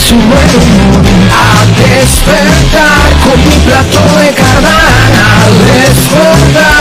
su buen humor. A despertar con mi plato de cardán. A despertar.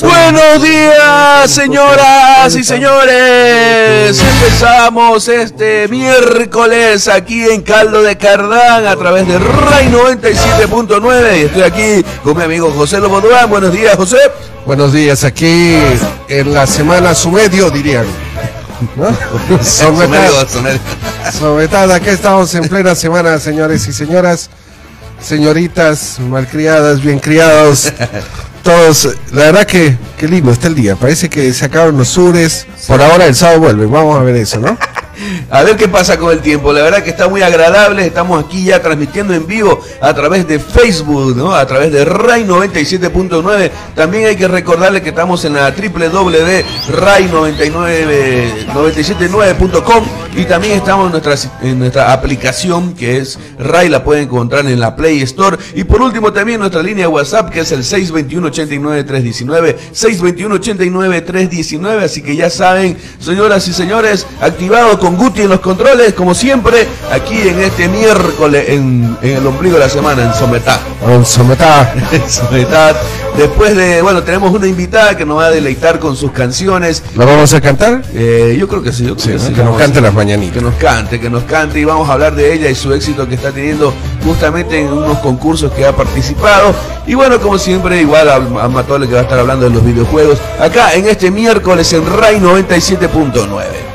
Buenos días, señoras y señores. Empezamos este miércoles aquí en Caldo de Cardán a través de RAI 97.9 y estoy aquí con mi amigo José Lobo Durán. Buenos días, José. Buenos días, aquí en la semana su medio, dirían. ¿No? Sometada, sometada, aquí estamos en plena semana, señores y señoras, señoritas, malcriadas, bien criados, todos. La verdad que, qué lindo está el día, parece que se acabaron los sures, por ahora el sábado vuelve, vamos a ver eso, ¿no? A ver qué pasa con el tiempo. La verdad que está muy agradable. Estamos aquí ya transmitiendo en vivo a través de Facebook, ¿no? A través de RAI 97.9. También hay que recordarle que estamos en la www.rai979.com y también estamos en nuestra, aplicación que es RAI, la pueden encontrar en la Play Store. Y por último también nuestra línea WhatsApp que es el 621-89-319, 621-89-319. Así que ya saben, señoras y señores, activado con Guti en los controles, como siempre, aquí en este miércoles, en, en el ombligo de la semana, en Sometá. Con sometada. En Sometá. Después de, bueno, tenemos una invitada que nos va a deleitar con sus canciones. ¿Lo vamos a cantar? Eh, yo creo que sí, yo creo Sí, que sí. que nos cante las mañanitas. Que nos cante, que nos cante y vamos a hablar de ella y su éxito que está teniendo justamente en unos concursos que ha participado. Y bueno, como siempre, igual a, a Matole que va a estar hablando de los videojuegos acá en este miércoles en RAI 97.9.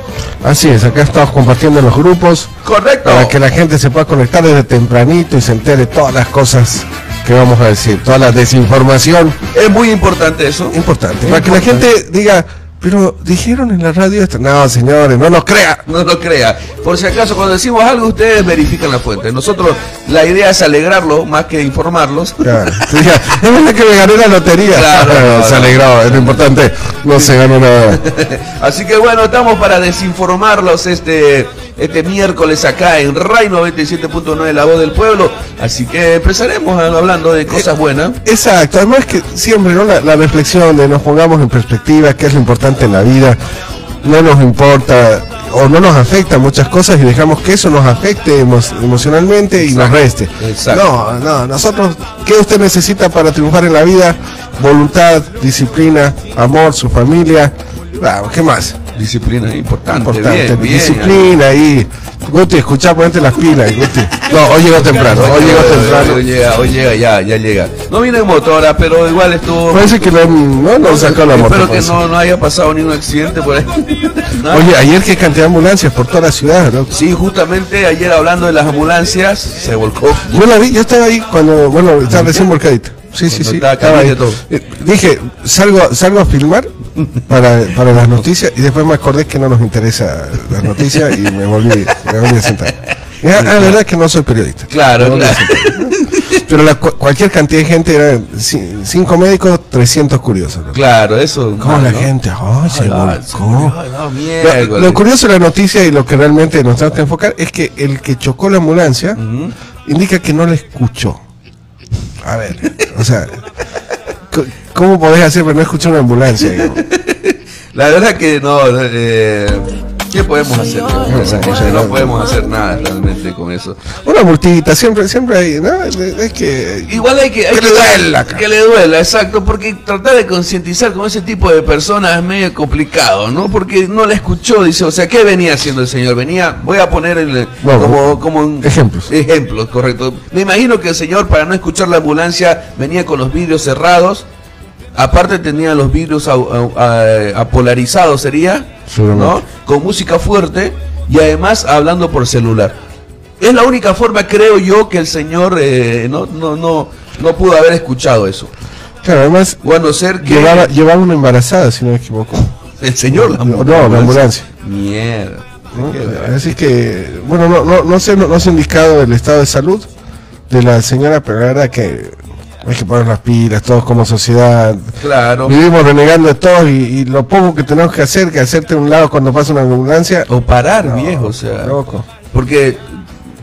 Así es, acá estamos compartiendo en los grupos. Correcto. para que la gente se pueda conectar desde tempranito y se entere todas las cosas que vamos a decir, toda la desinformación Es muy importante eso. importante, para que la gente diga, pero dijeron en la radio esto, no señores, no nos crea. No lo crea. Por si acaso, cuando decimos algo, ustedes verifican la fuente. Nosotros, la idea es alegrarlo más que informarlos. Claro, es verdad que me gané la lotería. Claro, se alegró, es lo importante, no se ganó nada. Así que bueno, estamos para desinformarlos este, este miércoles acá en RAI 97.9 La Voz del Pueblo. Así que empezaremos hablando de cosas buenas. Exacto, además que siempre ¿no? la, la reflexión de nos pongamos en perspectiva qué es lo importante en la vida, no nos importa o no nos afecta muchas cosas y dejamos que eso nos afecte emo- emocionalmente y nos reste. exacto. No, no, nosotros, ¿qué usted necesita para triunfar en la vida? Voluntad, disciplina, amor, su familia, Claro, ¿qué más? Disciplina importante. Importante, bien, bien. disciplina ahí. Guti, escuchá, ponete las pilas, Guti. No, hoy llegó temprano, hoy llegó temprano. Hoy llega, hoy llega, ya, ya llega. No viene en motora, pero igual estuvo. Parece que lo no, no sacó la moto. Espero que no, no haya pasado ningún accidente por ahí. ¿No? Oye, ayer qué cantidad de ambulancias por toda la ciudad, ¿no? Sí, justamente ayer hablando de las ambulancias, se volcó. Yo la vi, yo estaba ahí cuando, bueno, estaba recién volcadita. Sí, sí, sí. estaba ahí. todo. Eh, Dije, salgo, salgo a filmar para, para las noticias y después me acordé que no nos interesa las noticias y me volví, me volví a sentar. Y, ah, la verdad es que no soy periodista. Claro, claro. Pero la, cu- cualquier cantidad de gente, era ci- cinco médicos, 300 curiosos. ¿no? Claro, eso. ¿Cómo la ¿no? gente? Ay, Ah, volcó. ay, Lo, miércoles. lo curioso de la noticia y lo que realmente nos tenemos que enfocar es que el que chocó la ambulancia indica que no la escuchó. A ver, o sea, ¿cómo podés hacer para no escuchar una ambulancia? La verdad que no, eh, ¿qué podemos hacer? No podemos hacer nada realmente con eso. Una multita, siempre, siempre hay, ¿no? Es que... Igual hay que... hay Que le duela. Que le duela, exacto, porque tratar de concientizar con ese tipo de personas es medio complicado, ¿no? Porque no la escuchó, dice, o sea, ¿qué venía haciendo el señor? Venía, voy a poner el, Bueno, como, como un- ejemplos. Ejemplos, correcto. Me imagino que el señor, para no escuchar la ambulancia, venía con los vidrios cerrados. Aparte tenía los vidrios au- au- a- apolarizados, ¿sería? ¿no? Con música fuerte y además hablando por celular. Es la única forma, creo yo, que el señor eh, no, no, no, no pudo haber escuchado eso. Claro, además, bueno, ser que... llevaba, una embarazada, si no me equivoco. El señor, la, no, la ambulancia. Mierda. Así que, bueno, no, no, no, sé, no, no se ha indicado el estado de salud de la señora, pero la verdad que hay que poner las pilas, todos como sociedad. Claro. Vivimos renegando de todo y, lo poco que tenemos que hacer, que hacerte un lado cuando pasa una ambulancia. O parar, viejo, o sea. Loco. Porque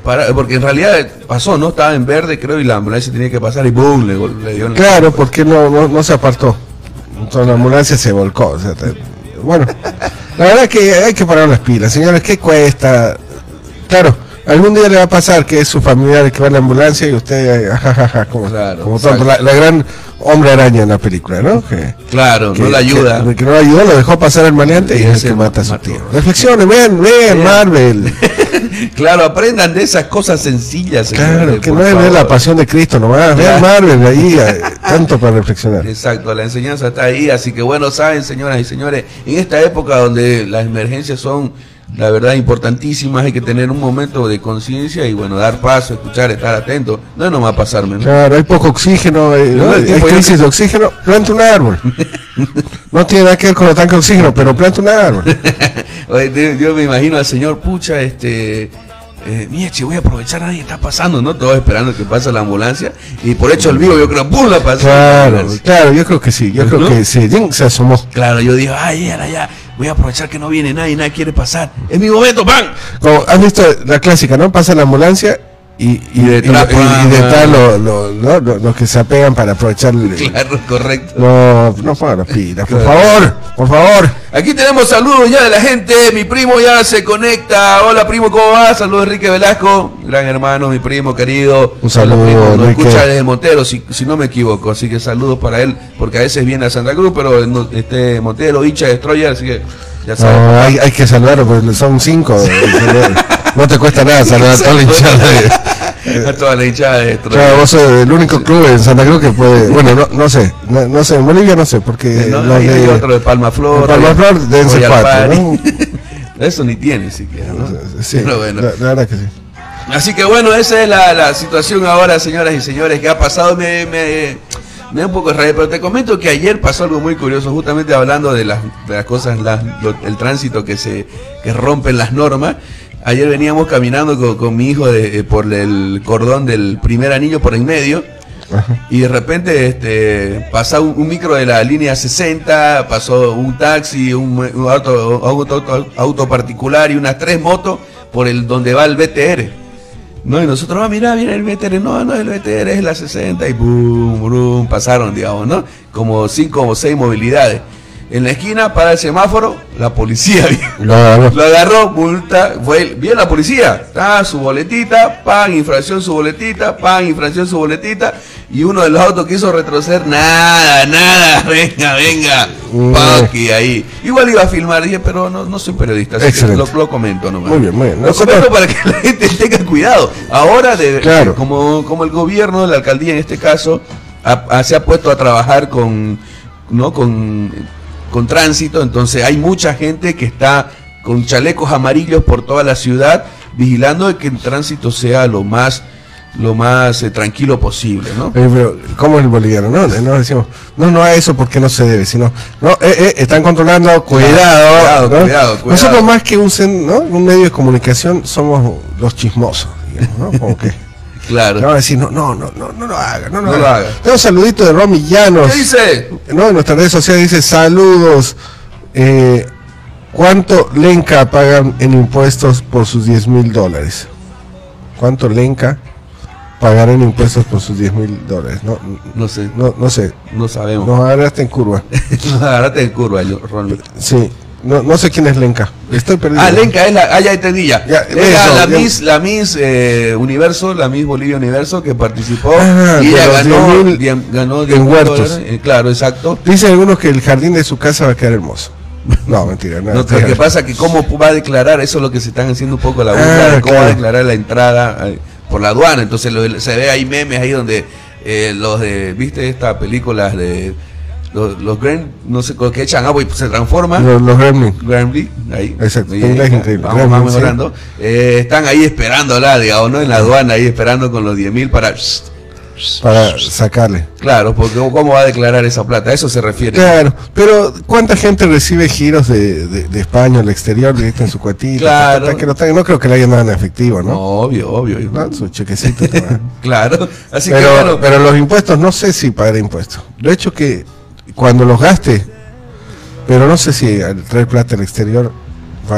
para, porque en realidad pasó, ¿no? Estaba en verde, creo, y la ambulancia tenía que pasar y ¡boom! Le, dio Claro, porque no, no, no, se apartó. Entonces la ambulancia se volcó. bueno, la verdad es que hay que parar las pilas, señores. ¿Qué cuesta? Claro, Algún día le va a pasar que es su familiar el que va en la ambulancia y usted, jajaja, eh, como, como tonto, la, gran hombre araña en la película, ¿no? Que, claro, no la ayuda. Que, no la ayudó, lo dejó pasar el maleante y, es el que mata a su tío. Reflexionen, vean, vean Marvel. claro, aprendan de esas cosas sencillas. Claro, que no es ver la pasión de Cristo nomás, vean Marvel ahí, eh, tanto para reflexionar. Exacto, la enseñanza está ahí, así que bueno, saben, señoras y señores, en esta época donde las emergencias son la verdad importantísimas, hay que tener un momento de conciencia y bueno, dar paso, escuchar, estar atento, no es nomás pasarme. Claro, hay poco oxígeno, eh, hay, crisis de oxígeno, planta un árbol. no tiene nada que ver con el tanque de oxígeno, pero planta un árbol. yo me imagino al señor Pucha, este eh, Mieche, voy a aprovechar, nadie está pasando, ¿no? Todos esperando que pase la ambulancia. Y por hecho el vivo, yo creo, ¡pum! la pasó. Claro, claro, yo creo que sí, yo creo que sí, se asomó. Claro, yo digo, ay, ya, ya, voy a aprovechar que no viene nadie, nadie quiere pasar. Es mi momento, ¡pam! Como has visto la clásica, ¿no? Pasa la ambulancia y, y, detrás, los que se apegan para aprovechar claro correcto. No no por favor por favor. Aquí tenemos saludos ya de la gente. Mi primo ya se conecta. Hola primo cómo va saludos Enrique Velasco. Gran hermano mi primo querido. Un saludo nos escucha desde Montero si, si, no me equivoco. Así que saludos para él porque a veces viene a Santa Cruz pero este Montero hincha Destroyer así que ya sabes no, hay, hay, que saludarlo porque son cinco No te cuesta nada saludar a toda la hinchada de. a toda la hinchada de Claro, vos sos el único club en Santa Cruz que puede. Bueno, no, no sé. No, sé, en Bolivia no sé, porque. No, los de, otro de Palma Flor. Palma Flor deben ser cuatro, ¿no? Eso ni tiene siquiera, ¿no? Sí, Pero bueno. la, verdad que sí. Así que bueno, esa es la, la, situación ahora, señoras y señores, que ha pasado. Me, me, me da un poco de rabia, pero te comento que ayer pasó algo muy curioso, justamente hablando de las, de las cosas, el tránsito que se que rompen las normas. Ayer veníamos caminando con, mi hijo de, eh, por el cordón del primer anillo por en medio. Y de repente este, pasa un, micro de la línea 60, pasó un taxi, un, auto, particular y unas tres motos por el donde va el BTR. No, y nosotros, ah, mira, viene el BTR, no, no, el BTR es la 60 y boom, boom, pasaron, digamos, ¿no? Como cinco o seis movilidades en la esquina para el semáforo, la policía lo agarró, multa, fue, bien la policía, está su boletita, pan, infracción su boletita, pan, infracción su boletita, y uno de los autos quiso retroceder, nada, nada, venga, venga, mm. aquí, ahí. Igual iba a filmar, dije, pero no, no soy periodista, así que lo, lo, comento nomás. Muy bien, muy bien. Lo comento para que la gente tenga cuidado. Ahora, de, claro. como, como el gobierno, la alcaldía en este caso, se ha puesto a trabajar con, ¿no? con con tránsito, entonces hay mucha gente que está con chalecos amarillos por toda la ciudad vigilando de que el tránsito sea lo más lo más eh, tranquilo posible, ¿no? Eh, pero, ¿cómo es el boliviano? No, no decimos, no, no a eso porque no se debe, sino, no, eh, eh están controlando, cuidado, cuidado, cuidado, Nosotros más que un, ¿no? un medio de comunicación somos los chismosos, digamos, ¿no? Como que Claro. No, decir, no, no, no, no, no lo haga, no, no, lo haga. Tengo un saludito de Romy Llanos. ¿Qué dice? No, en nuestras redes sociales dice, saludos. Eh, ¿Cuánto Lenca pagan en impuestos por sus 10 mil dólares? ¿Cuánto Lenca pagará en impuestos por sus 10 mil dólares? No, no sé. No, no sé. No sabemos. Nos agarraste en curva. Nos agarraste en curva, Ron. Sí. No, no sé quién es Lenka. Estoy perdido. Ah, Lenka es la. Ah, ya entendí ya. la, Miss, la Miss eh, Universo, la Miss Bolivia Universo que participó ah, y ella ganó, ganó en huertos. Eh, claro, exacto. Dicen algunos que el jardín de su casa va a quedar hermoso. No, mentira. No, lo que pasa es que cómo va a declarar, eso es lo que se están haciendo un poco la burla, ah, cómo va a declarar la entrada eh, por la aduana. Entonces se ve ahí memes ahí donde los de, ¿viste esta película de los, los Grem, no sé, que echan agua y se transforma. Los, los Gremlin. Gremlin, ahí. Exacto, Y, inglés eh, increíble. Vamos, Gremlin, vamos sí. mejorando. Eh, están ahí esperándola, digamos, ¿no? En la aduana, ahí esperando con los 10 mil para. Para sacarle. Claro, porque ¿cómo va a declarar esa plata? A eso se refiere. Claro, pero ¿cuánta gente recibe giros de, de, de España al exterior directo en su cuatita? Claro. Ta, ta, ta, que no, creo que le hayan dado en efectivo, No, ¿no? obvio, obvio. ¿No? Su chequecito. Claro. Así que pero, bueno. pero los impuestos, no sé si pagar impuestos. De hecho que cuando los gaste, pero no sé si al traer plata al exterior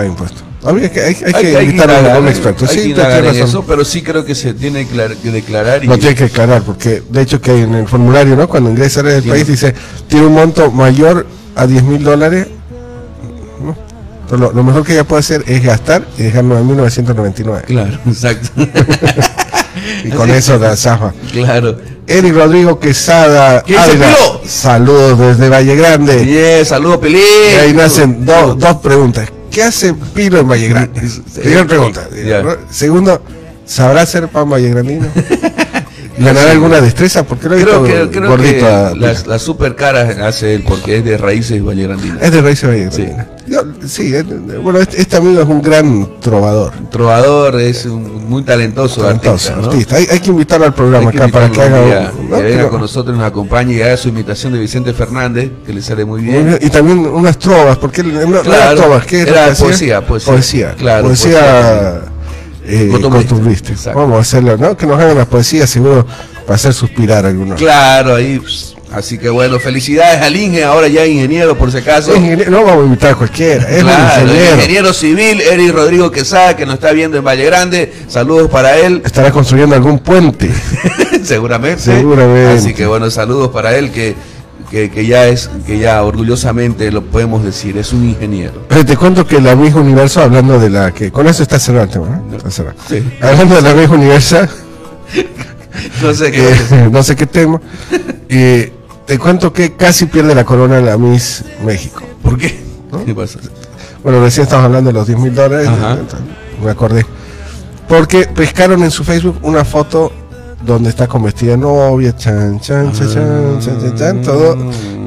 impuestos. Habría que, hay, hay que invitar a un experto. hay Sí, que razón. eso, pero sí creo que se tiene que clar- que declarar y Lo tiene que declarar, porque de hecho que en el formulario, ¿no? Cuando ingresa al Sí. país dice, tiene un monto mayor a 10 mil dólares. ¿no? Pero lo, lo mejor que ella puede hacer es gastar y dejar 9.999. Claro, exacto. Y con Así eso es. la zafa. claro. Eric Rodrigo Quesada. Saludos desde Valle Grande. Bien, saludos, Pelín. Y ahí nacen do- dos preguntas. ¿Qué hace Pilo en Valle Grande? Primera pregunta. Ya. Segundo, ¿sabrá hacer pan vallegrandino? ¿Ganará alguna destreza? Porque lo he Creo visto que, creo gordito que a- la, la super cara hace él porque es de raíces vallegrandinas. Es de Raíces Vallegrandina. Yo- Sí, es- bueno, este, este amigo es un gran trovador. Trovador, es un muy talentoso, talentoso, artista, ¿no? artista. Hay, hay que invitarlo al programa acá para que haga día, un- ¿no? que venga no- con nosotros, nos acompañe y haga su imitación de Vicente Fernández, que le sale muy bien. Y también unas trovas, porque él- no, Claro, trovas, ¿qué era hacía? poesía, poesía. Poesía, Claro, poesía, poesía eh. Vamos a hacerlo, ¿no? Que nos hagan las poesías, seguro, para hacer suspirar a algunos. Claro, ahí. Así que bueno, felicidades al Inge, ahora ya ingeniero por si acaso. Ingeniero- no vamos a invitar a cualquiera, es Claro, un el ingeniero. ingeniero civil, Eric Rodrigo Quesada, que nos está viendo en Valle Grande. Saludos para él, Estará construyendo algún puente. seguramente. Seguramente. Así que bueno, saludos para él, que, que, que ya es, que ya orgullosamente lo podemos decir, es un ingeniero. Pero te cuento que la misma universo, hablando de la que. Con eso está cerrado el tema, ¿no? Está cerrado. Sí. Hablando de la misma universo, No sé qué. eh, no sé qué tema. eh, te cuento que casi pierde la corona la Miss México. ¿Por qué? ¿Qué pasa? Bueno, recién estamos hablando de los 10 mil dólares. Ajá. Me acordé. Porque pescaron en su Facebook una foto donde está con vestida de novia, chan, chan, chan, chan, chan, chan, chan, todo.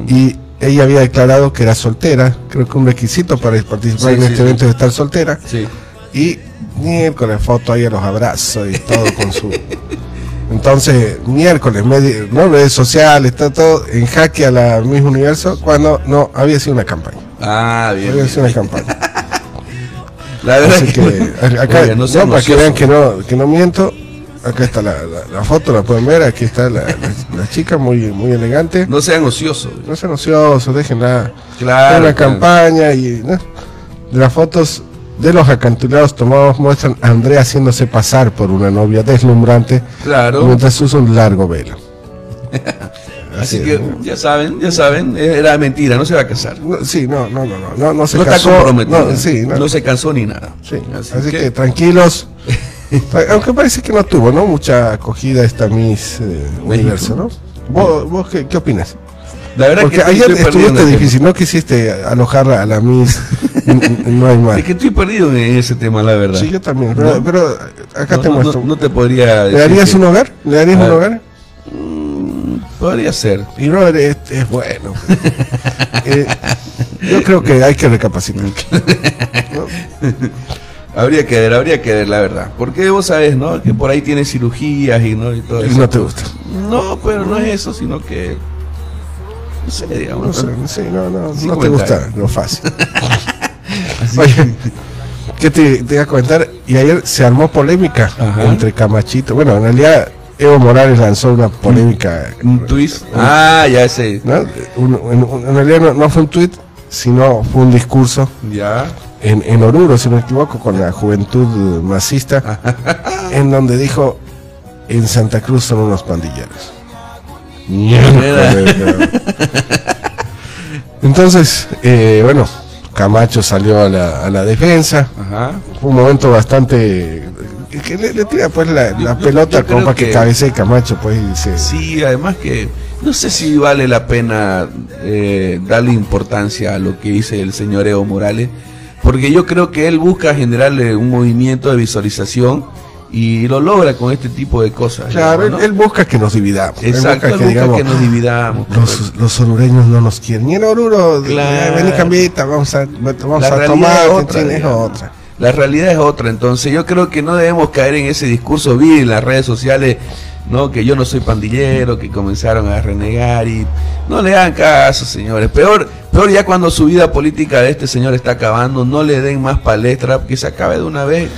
Y ella había declarado que era soltera. Creo que un requisito para participar Sí, en sí, este sí. evento es estar soltera. Sí. Y miércoles foto ahí a los abrazos y todo con su. Entonces, miércoles, medi- ¿no? redes sociales, está todo en jaque a la misma universo, cuando no había sido una campaña. Ah, bien. Había bien. sido una campaña. La verdad Así que, que. acá, no para que vean que no, que no miento, acá está la, la- la foto, la pueden ver, aquí está la, la- la chica muy, muy elegante. No sean ociosos. No sean ociosos, déjenla. Claro, una claro. campaña y ¿no? de las fotos de los acantilados tomados muestran a Andrea haciéndose pasar por una novia deslumbrante Claro. mientras usa un largo velo. Así que ya saben, ya saben, era mentira, no se va a casar. No, sí, no, no, no, no, no, no se no está casó, comprometido. no, sí, no, no se cansó ni nada. sí, Así, así, que, que, tranquilos. Aunque parece que no tuvo, ¿no? Mucha acogida esta Miss eh, Universo, ¿no? ¿Vos, vos qué, qué opinas? la verdad Porque que ayer estuviste difícil, no quisiste alojar a la Miss, no hay más. Es que estoy perdido en ese tema, la verdad. Sí, yo también, pero, ¿No? pero acá no, te no- muestro. no- no te podría ¿Le darías que- un hogar? ¿Le darías un hogar? Podría ser. Y brother, es, es bueno. Eh, yo creo que hay que recapacitar. Habría que ver, habría que ver, la verdad. Porque vos sabés, ¿no? Que por ahí tiene cirugías y no y todo Y eso. no te gusta. No, pero no es eso, sino que. No sé, digamos. No sé, no sé, no, no, no te gusta lo fácil. Oye, ¿qué te, te iba a comentar? Y ayer se armó polémica Ajá. entre Camachito. Bueno, en realidad Evo Morales lanzó una polémica. Un twist. Ah, ya sé. ¿no? Un- en, en realidad no, no fue un tuit, sino fue un discurso Ya. En, en Oruro, si no me equivoco, con la juventud masista, en donde dijo, en Santa Cruz son unos pandilleros. Entonces, eh, bueno, Camacho salió a la, a la defensa. Ajá. Fue un momento bastante... Que le, le tira pues la, la Yo- pelota como para que, que- cabecee Camacho, pues, y dice... Sí, además que no sé si vale la pena eh, darle importancia a lo que dice el señor Evo Morales, porque yo creo que él busca generarle un movimiento de visualización y lo logra con este tipo de cosas. Claro, él, busca que nos dividamos. Exacto, él busca, que, nos dividamos. Los, los orureños no nos quieren. Y en Oruro, claro. ven y cambita, vamos a, vamos a tomar, es otra. La realidad es otra, entonces yo creo que no debemos caer en ese discurso vil en las redes sociales, ¿no? Que yo no soy pandillero, que comenzaron a renegar y no le hagan caso, señores. Peor, peor ya cuando su vida política de este señor está acabando, no le den más palestra, que se acabe de una vez.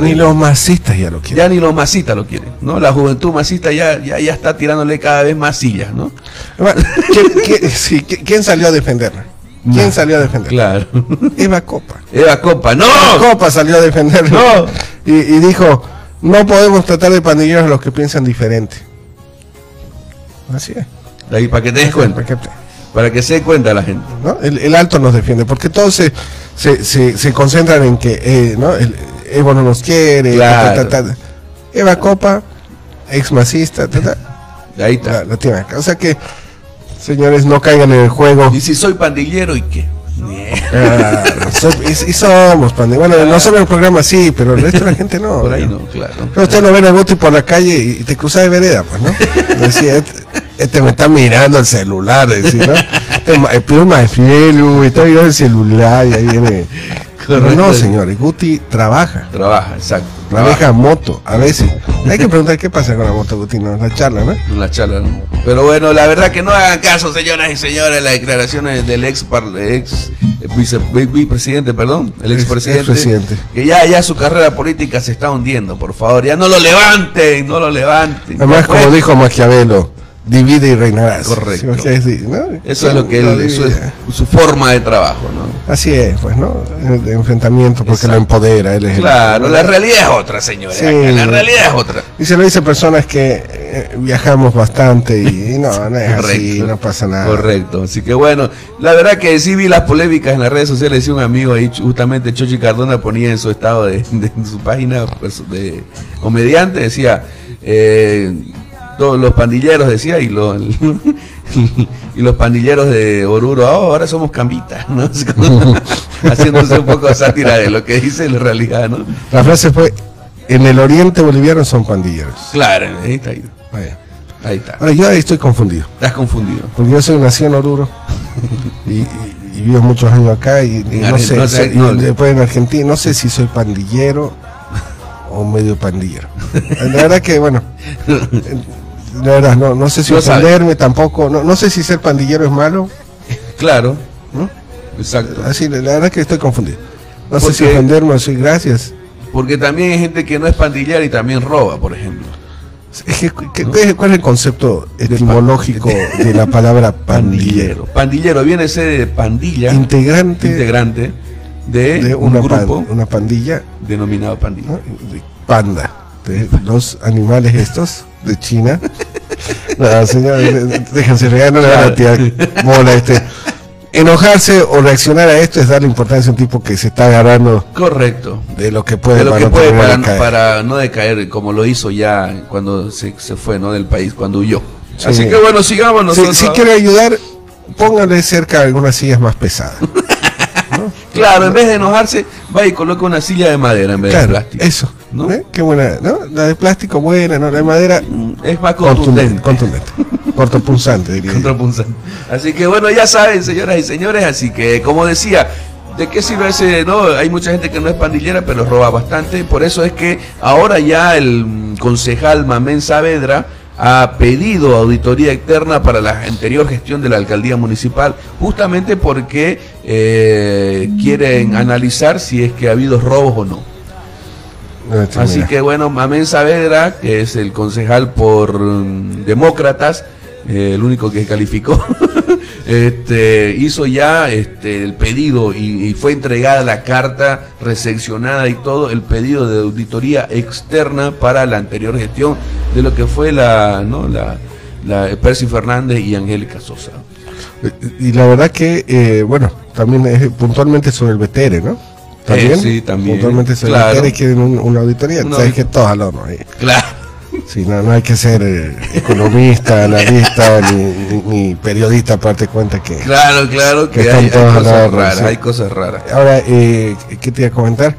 ni los masistas ya lo quieren. Ya ni los masistas lo quieren, ¿no? La juventud masista ya, ya, ya está tirándole cada vez más sillas, ¿no? ¿Quién, salió a defenderla? ¿Quién salió a defender? Claro. Eva Copa. Eva Copa, no. Copa salió a defenderlo. No. Y, dijo, no podemos tratar de pandilleros a los que piensan diferente. Así es. Ahí, para que te des cuenta. Para que, se dé cuenta la gente. ¿No? El, alto nos defiende, porque todos se, se, se, concentran en que eh, ¿no? El, Evo no nos quiere. Eva Copa, ex masista. Ahí está. La, tiene acá. O sea que Señores, no caigan en el juego. ¿Y si soy pandillero y qué? Ah, y, somos pandilleros. Bueno, no somos el programa sí, pero el resto de la gente no. Por ahí no, claro. Pero usted lo ven a Guti por la calle y te cruza de vereda, pues, ¿no? Decía, este, este, me está mirando el celular, decía, ¿no? Este, el pluma de fiel, está mirando el celular y ahí viene no, señores, Guti trabaja. Trabaja, exacto. Trabaja moto, a veces. Hay que preguntar qué pasa con la moto, no, la charla, ¿no? La charla, ¿no? Pero bueno, la verdad que no hagan caso, señoras y señores, las declaraciones del ex, ex vicepresidente, perdón, el expresidente. presidente que ya, ya su carrera política se está hundiendo, por favor, ya no lo levanten, no lo levanten. Además, como dijo Maquiavelo, divide y reinarás. Correcto. Eso es lo que él, eso es su forma de trabajo, ¿no? Así es, pues, ¿no? De enfrentamiento porque lo empodera. Él es claro, la realidad es otra, señores. la realidad es otra. Y se lo dice personas que eh, viajamos bastante y, no, no es así, no pasa nada. Correcto. Así que bueno, la verdad que sí vi las polémicas en las redes sociales. Decía un amigo ahí, justamente Chochi Cardona ponía en su estado de, en su página pues, de comediante, decía. Eh, todos los pandilleros decía y los y los pandilleros de Oruro oh, ahora somos cambitas ¿no? haciéndose un poco de sátira de lo que dice en realidad ¿no? la frase fue en el oriente boliviano son pandilleros claro ahí está ahí, ahí está. Ahora yo ahí estoy confundido. Estás confundido. Porque yo soy nacido en Oruro y, vivo muchos años acá y, no sé, después en Argentina no sé si soy pandillero o medio pandillero. La verdad que bueno la verdad, no, no sé si ofenderme tampoco, no, no sé si ser pandillero es malo. Claro, ¿no? Exacto. Así, la verdad que estoy confundido. No sé si ofenderme si gracias. Porque también hay gente que no es pandillero y también roba, por ejemplo. ¿Cuál es el concepto etimológico de la palabra pandillero? Pandillero viene a ser de pandilla. Integrante. Integrante de, una, un grupo. una pandilla. Denominado pandilla. Panda. De los animales estos de China. No, señores, déjense regalar, no le van a tirar mola este. Enojarse o reaccionar a esto es darle importancia a un tipo que se está agarrando. Correcto. De lo que puede, para, no para, no decaer como lo hizo ya cuando se, se fue ¿no? del país, cuando huyó. Así que bueno, sigamos nosotros. Si, quiere ayudar, póngale cerca algunas sillas más pesadas. Claro, en vez de enojarse, va y coloca una silla de madera en vez de plástico. Eso. ¿No? ¿Eh? Qué buena, ¿no? La de plástico buena, ¿no? La de madera mm, es más contundente. Contundente. Cortopunzante, diría. Así que bueno, ya saben, señoras y señores, así que como decía, ¿De qué sirve ese? No, hay mucha gente que no es pandillera, pero roba bastante. Por eso es que ahora ya el concejal Mamén Saavedra ha pedido auditoría externa para la anterior gestión de la alcaldía municipal, justamente porque eh, quieren analizar si es que ha habido robos o no. Así que bueno, Mamén Saavedra, que es el concejal por mm, demócratas, eh, el único que calificó, este, hizo ya este, el pedido y, fue entregada la carta recepcionada y todo, el pedido de auditoría externa para la anterior gestión de lo que fue la, ¿no? la, la Percy Fernández y Angélica Sosa. Y la verdad que, eh, bueno, también es puntualmente sobre el BTR, ¿no? También, sí, también. Puntualmente sobre el BTR quieren una auditoría, sabes que todos al horno ahí. Claro. Sí, no, no hay que ser eh, economista, analista, ni, periodista para darte cuenta que... Claro, claro, que, hay, cosas raras, hay cosas raras. Ahora, eh, ¿qué te iba a comentar?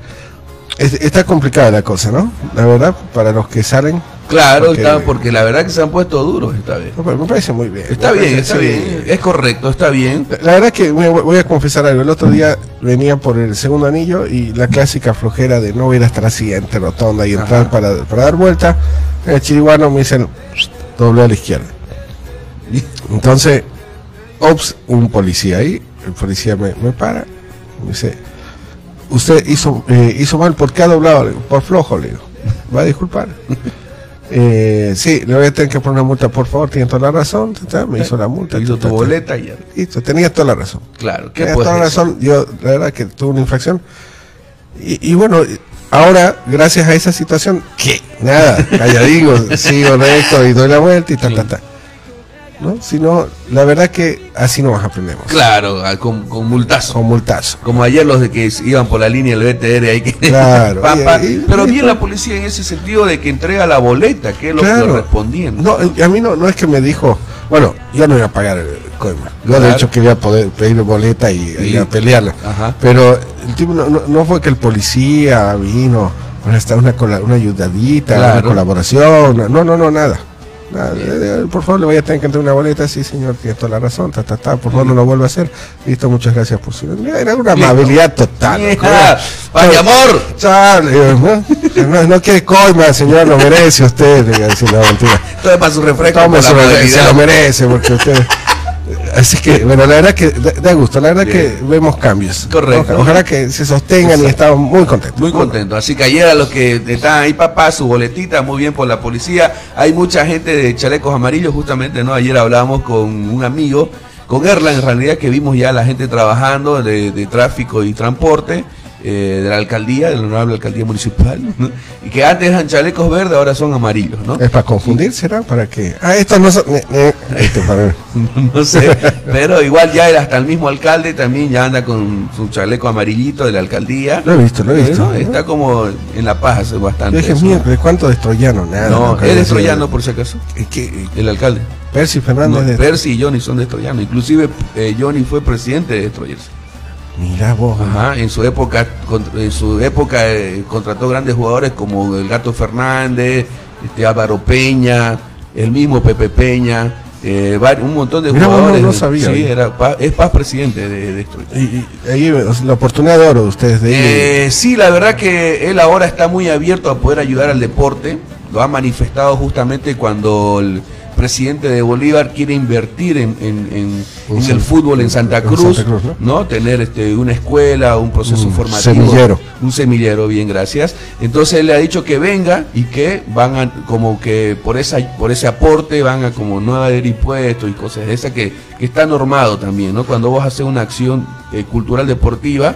está complicada la cosa, ¿no? La verdad, para los que salen. Claro, porque, porque la verdad que se han puesto duros esta vez. me parece muy bien. Está bien, está bien. Es correcto, está bien. La, verdad que voy a confesar algo. El otro día venía por el segundo anillo y la clásica flojera de no ir hasta la siguiente rotonda y entrar para, para, dar vuelta. El chiriguano me dice doble a la izquierda. Entonces, ops, un policía ahí. El policía me, me para. Me dice, usted hizo, eh, hizo mal, ¿por qué ha doblado? por flojo, le digo. Va a disculpar. eh, sí, le voy a tener que poner una multa, por favor, tiene toda la razón. Me hizo la multa. Hizo tu boleta y ya. Listo, tenía toda la razón. Claro, ¿qué Tenía toda la razón. Yo, la verdad, que tuve una infracción. Y, bueno, ahora, gracias a esa situación, ¿qué? Nada, calladingo, sigo recto y doy la vuelta y ta, ta, ta. ¿No? Sino, la verdad que así nos aprendemos. Claro, con, con multazo. Con multazo. Como ayer los de que iban por la línea del BTR ahí que... Claro. pero bien la policía en ese sentido de que entrega la boleta, que es lo que correspondiente. No, a mí no, no es que me dijo, bueno, yo no iba a pagar el coima. Yo de hecho quería poder pedir boleta y, a pelearla. Pero el tipo no, no, fue que el policía vino, hasta una, una ayudadita, una colaboración, no, no, no, nada. Por favor, le voy a tener que entregar una boleta. Sí, señor, tiene toda la razón. Ta, ta, ta. Por favor, no lo vuelva a hacer. Listo, muchas gracias por su. Era una amabilidad total. ¡Vaya amor! no, no, quiere coima, señor, lo merece usted. Le voy a decir la mentira. Para su refresco. se lo merece, porque usted. Así que, bueno, la verdad que da, gusto, la verdad que vemos cambios. Correcto. Ojalá que se sostengan y estamos muy contentos. Muy contentos. Así que ayer a los que están ahí, papá, su boletita, muy bien por la policía. Hay mucha gente de chalecos amarillos, justamente, ¿no? Ayer hablábamos con un amigo, con Erla, en realidad, que vimos ya la gente trabajando de tráfico y transporte. Eh, de la alcaldía, de la honorable alcaldía municipal, y que antes eran chalecos verdes, ahora son amarillos, ¿no? ¿Es para confundir, será? ¿Para qué? Ah, estos no son... Este, no sé, pero igual ya hasta el mismo alcalde también ya anda con su chaleco amarillito de la alcaldía. Lo he visto, lo he visto. Está como en La Paz hace bastante. ¿de cuánto de Troyano? Nada. No, es de por si acaso. ¿Qué? El alcalde. Percy Fernández. Percy y Johnny son de Troyano. Inclusive eh, Johnny fue presidente de Troyers. Mira vos. Ajá, en su época, en su época eh, contrató grandes jugadores como el Gato Fernández, este Álvaro Peña, el mismo Pepe Peña, eh, un montón de jugadores. No, sabía. Sí, era, es Paz presidente de, de y, ahí la oportunidad de oro de ustedes de eh, Sí, la verdad que él ahora está muy abierto a poder ayudar al deporte. Lo ha manifestado justamente cuando el, presidente de Bolívar quiere invertir en, el fútbol en Santa Cruz, ¿no? Tener este, una escuela, un proceso un formativo. Semillero. Un semillero, bien, gracias. Entonces él le ha dicho que venga y que van a, como que por esa, por ese aporte van a como no haber impuestos y cosas de esas que, que está normado también, ¿no? Cuando vos haces una acción eh, cultural deportiva,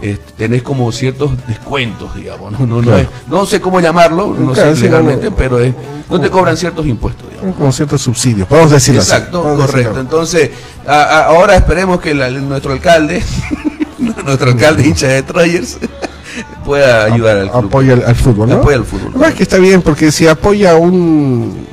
este, tenés como ciertos descuentos, digamos, no, no, no, no sé cómo llamarlo, no sé legalmente, pero es, no te cobran ciertos impuestos, digamos. Como ciertos subsidios, podemos decirlo Exacto, correcto. Entonces, ahora esperemos que nuestro alcalde, nuestro alcalde hincha de Troyers, pueda ayudar al club. Apoya al, fútbol, ¿no? Apoya al fútbol. Es que está bien, porque si apoya un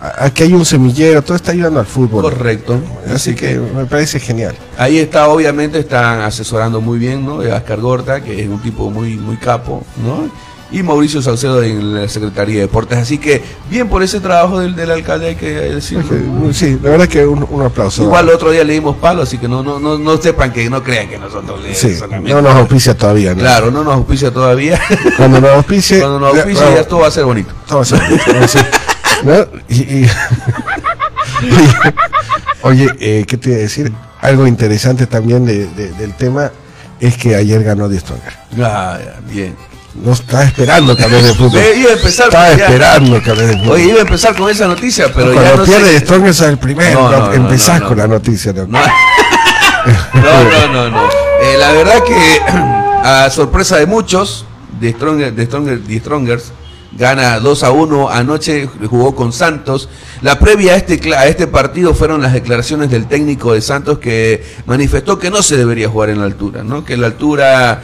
aquí hay un semillero, todo está ayudando al fútbol. Correcto. Así, que, me parece genial. Ahí está, obviamente, están asesorando muy bien, ¿no? Oscar Gorta, que es un tipo muy, muy capo, ¿no? Y Mauricio Salcedo en la Secretaría de Deportes. Así que, bien por ese trabajo del, del alcalde, hay que decirlo. Sí, la verdad que un, aplauso. Igual el otro día le dimos palo, así que no, no, no, no sepan que no crean que nosotros le sí, No nos auspicia todavía, ¿no? Claro, no nos auspicia todavía. Cuando nos auspicie. Cuando nos auspicie, ya, todo va a ser bonito. Todo va a ser bonito. oye, eh, ¿qué te iba a decir? Algo interesante también del tema es que ayer ganó Die Stronger. Ah, bien. No estaba esperando que de fútbol. iba a empezar estaba esperando que de fútbol. Oye, iba a empezar con esa noticia, pero Cuando ya no pierde sé. Stronger es el primero. No, empezás con la noticia. No, no, no. no, eh, la verdad que, a sorpresa de muchos, de Stronger, de Stronger, de Strongers, gana 2 a 1, anoche jugó con Santos. La previa a este, a este partido fueron las declaraciones del técnico de Santos que manifestó que no se debería jugar en la altura, ¿no? que la altura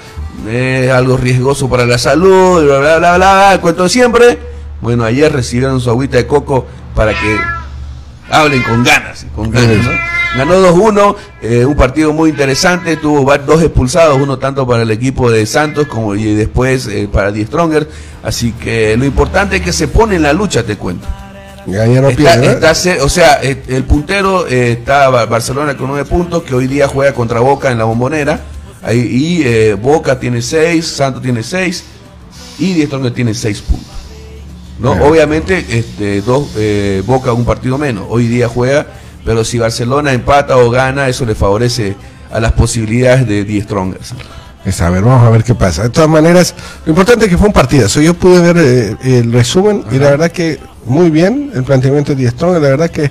es algo riesgoso para la salud, bla, bla, bla, bla, cuento siempre. Bueno, ayer recibieron su agüita de coco para que hablen con ganas, con ganas, ¿no? Ganó 2-1, eh, un partido muy interesante, tuvo dos expulsados, uno tanto para el equipo de Santos como y después eh, para Die Stronger. Así que lo importante es que se pone en la lucha, te cuento. O sea, el puntero está Barcelona con nueve puntos, que hoy día juega contra Boca en la bombonera. Ahí, y Boca tiene seis, Santos tiene seis y Die Stronger tiene seis puntos. ¿no? Obviamente, este, dos, Boca un partido menos. Hoy día juega pero si Barcelona empata o gana, eso le favorece a las posibilidades de Die Strongers. Es a ver, vamos a ver qué pasa. De todas maneras, lo importante es que fue un partidazo. Yo pude ver eh, el resumen y la verdad que muy bien el planteamiento de Die Strongers. La verdad que,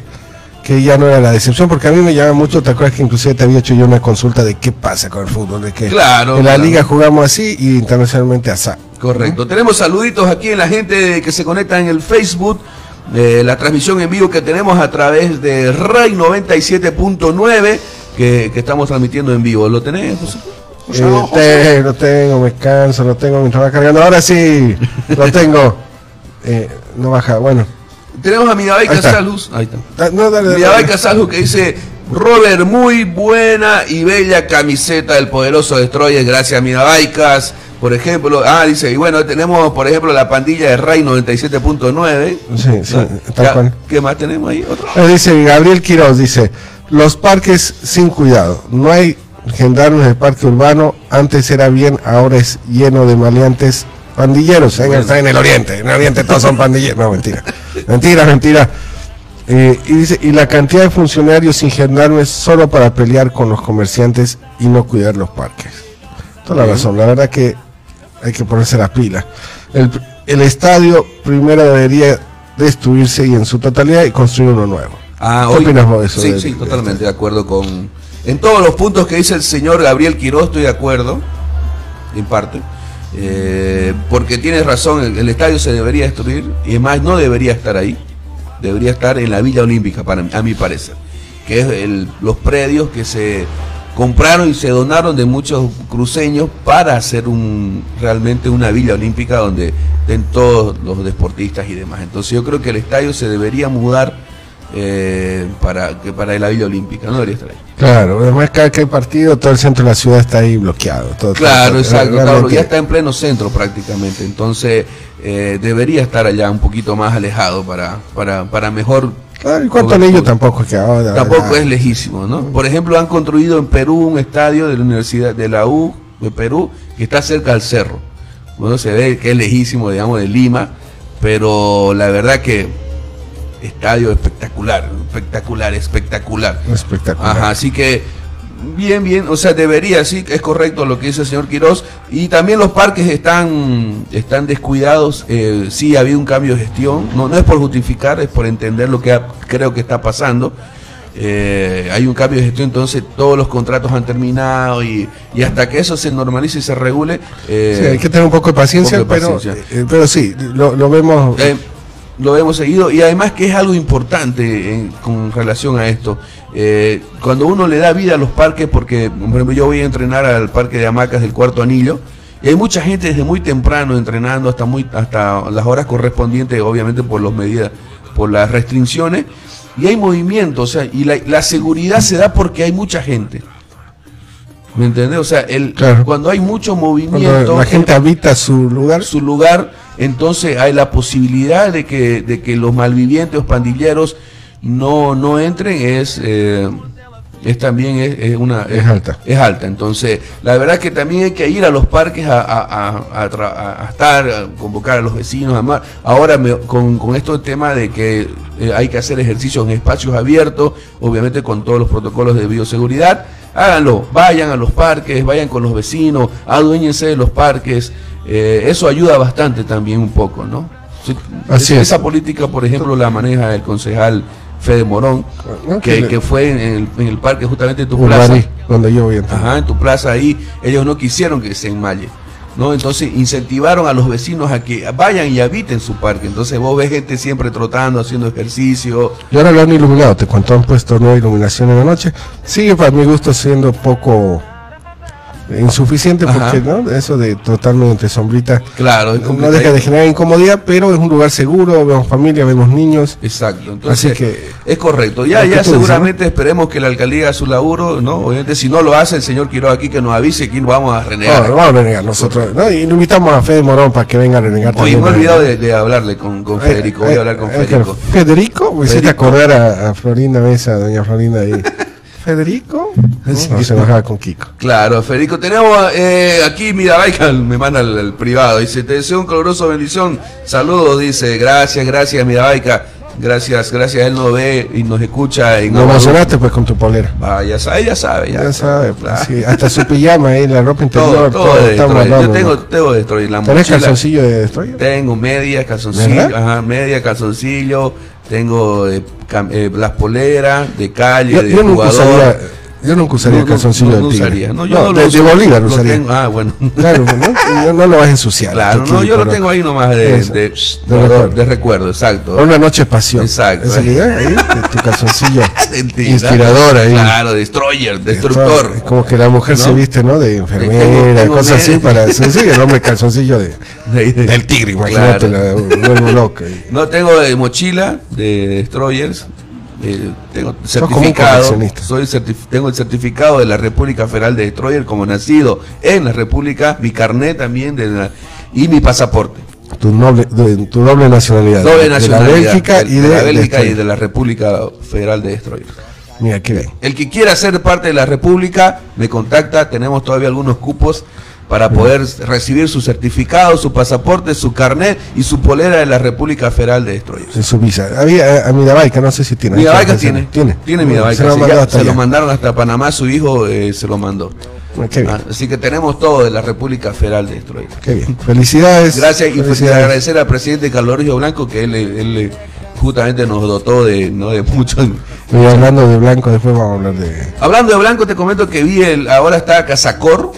que ya no era la decepción, porque a mí me llama mucho. ¿Te acuerdas que inclusive te había hecho yo una consulta de qué pasa con el fútbol? De que claro, en la liga jugamos así y internacionalmente así. Correcto. Tenemos saluditos aquí en la gente que se conecta en el Facebook la transmisión en vivo que tenemos a través de RAI 97.9 que, que, estamos transmitiendo en vivo. ¿Lo tenés, José? Eh, lo tengo, me canso, lo tengo mientras va cargando. Ahora sí, lo tengo. Eh, no baja, bueno. Tenemos a Mirabay Casalus. Ahí está. Ah, no, Casalus que dice: Robert, muy buena y bella camiseta del poderoso Destroyer. Gracias, Mirabaicas por ejemplo, ah, dice, y bueno, tenemos, por ejemplo, la pandilla de Ray 97.9. Sí, sí, tal ¿Qué más tenemos ahí? Eh, dice Gabriel Quiroz, dice, los parques sin cuidado. No hay gendarmes de parque urbano, antes era bien, ahora es lleno de maleantes pandilleros. ¿eh? Está en el oriente, en el oriente todos son pandilleros. No, mentira. mentira, mentira. Eh, y dice, y la cantidad de funcionarios sin gendarmes solo para pelear con los comerciantes y no cuidar los parques. Toda la razón, la verdad que hay que ponerse la pila. El, el estadio primero debería destruirse y en su totalidad y construir uno nuevo. Ah, ¿Qué opinas vos de eso? Sí, sí, totalmente de acuerdo con... En todos los puntos que dice el señor Gabriel Quiroz estoy de acuerdo, en parte. Eh, porque tienes razón, el, estadio se debería destruir y más no debería estar ahí, debería estar en la Villa Olímpica, para, a mi parecer, que es el, los predios que se compraron y se donaron de muchos cruceños para hacer un realmente una villa olímpica donde estén todos los deportistas y demás. Entonces yo creo que el estadio se debería mudar eh, para que para la villa olímpica, no debería estar ahí. Claro, además cada que hay partido todo el centro de la ciudad está ahí bloqueado. Todo, claro, exacto, ya está en pleno centro prácticamente, entonces eh, debería estar allá un poquito más alejado para, para, para mejor en cuanto a ello tampoco es que ahora, Tampoco es lejísimo, ¿no? Por ejemplo, han construido en Perú un estadio de la Universidad de la U de Perú que está cerca del cerro. Bueno, se ve que es lejísimo, digamos, de Lima, pero la verdad que estadio espectacular, espectacular, espectacular. Espectacular. Ajá, así que Bien, bien, o sea, debería, sí, es correcto lo que dice el señor Quirós. Y también los parques están, están descuidados, eh, sí ha habido un cambio de gestión, no, no es por justificar, es por entender lo que creo que está pasando. Eh, hay un cambio de gestión, entonces todos los contratos han terminado y, hasta que eso se normalice y se regule. Eh, sí, hay que tener un poco de paciencia, pero, eh, pero sí, lo, lo vemos lo hemos seguido y además que es algo importante con relación a esto. Eh, cuando uno le da vida a los parques, porque yo voy a entrenar al parque de hamacas del cuarto anillo, y hay mucha gente desde muy temprano entrenando hasta muy hasta las horas correspondientes, obviamente por las medidas, por las restricciones, y hay movimiento, o sea, y la, seguridad se da porque hay mucha gente. ¿Me entiendes? O sea, el, cuando hay mucho movimiento. la gente habita su lugar. Su lugar, entonces hay la posibilidad de que, de que los malvivientes o pandilleros no, no entren, es, eh, es también es, una es, alta. Es alta. Entonces, la verdad que también hay que ir a los parques a, a, a, estar, a convocar a los vecinos, a Ahora con, con esto el tema de que eh, hay que hacer ejercicios en espacios abiertos, obviamente con todos los protocolos de bioseguridad, háganlo, vayan a los parques, vayan con los vecinos, aduéñense de los parques. Eh, eso ayuda bastante también un poco, ¿no? Así esa política, por ejemplo, la maneja el concejal Fede Morón, que, fue en el, parque justamente en tu plaza. donde yo voy Ajá, en tu plaza ahí, ellos no quisieron que se enmalle. ¿No? Entonces incentivaron a los vecinos a que vayan y habiten su parque. Entonces vos ves gente siempre trotando, haciendo ejercicio. Y ahora lo han iluminado, te cuento, han puesto nueva iluminación en la noche. Sigue para mi gusto siendo poco insuficiente porque no eso de totalmente entre sombrita claro no deja de generar incomodidad pero es un lugar seguro vemos familia vemos niños. Exacto entonces Así que es correcto. Ya ya seguramente esperemos que la alcaldía haga su laburo no obviamente si no lo hace el señor Quiroga aquí que nos avise que vamos a renegar. No, vamos a renegar nosotros ¿no? y invitamos a Fede Morón para que venga a renegar Oye, me he olvidado de, hablarle con, con Federico voy a hablar con Federico. Federico me hiciste acordar a, a Florinda Mesa doña Florinda ahí Federico. No, se bajaba con Kiko. Claro, Federico. Tenemos eh, aquí Mirabaica, me manda el, privado. Dice, te deseo un coloroso bendición. Saludos, dice. Gracias, gracias, Mirabaica. Gracias, gracias. Él nos ve y nos escucha. En Lo emocionaste pues con tu polera. Ah, ya sabe, ya sabe. Ya, sabe, pues, sí, Hasta su pijama ahí, la ropa interior. Todo, todo, de Yo tengo, tengo de Destroyer. La ¿Tenés calzoncillo de Destroyer? Tengo media, calzoncillo. Ajá, media, calzoncillo tengo eh, eh, las poleras de calle, de jugador. Yo nunca usaría el calzoncillo no, no, de Usaría. No, yo no, de, de Bolívar lo usaría. Tengo, ah, bueno. Claro, ¿no? no lo vas a ensuciar. Claro, no, yo lo tengo ahí nomás de, de, de, recuerdo. de recuerdo, exacto. Una noche pasión. Exacto. Esa idea ahí, tu calzoncillo inspirador ahí. Claro, destroyer, destructor. Es como que la mujer se viste, ¿no? De enfermera, cosas así para... Sí, el hombre calzoncillo de, del tigre, imagínate, claro. la loca. No, tengo de mochila de destroyers eh, tengo certificado, soy tengo el certificado de la República Federal de Destroyer como nacido en la República, mi carnet también de y mi pasaporte. Tu, noble, tu doble nacionalidad. Doble nacionalidad. De la Bélgica, y, de, la Bélgica y de la República Federal de Destroyer. Mira, qué bien. El que quiera ser parte de la República, me contacta, tenemos todavía algunos cupos para poder recibir su certificado, su pasaporte, su carnet y su polera de la República Federal de Destroyers. En su visa. Había eh, a Midabaica, no sé si tiene. Midabaica tiene. Tiene. Tiene Midabaica. Se, lo, mandaron hasta Panamá, su hijo eh, se lo mandó. Ah, así que tenemos todo de la República Federal de Destroyers. Qué bien. Felicidades. Gracias y agradecer al presidente Carlos Río Blanco que él, él, justamente nos dotó de, ¿no? de muchos. Y hablando de Blanco, después vamos a hablar de. Hablando de Blanco, te comento que vi el, ahora está Casacor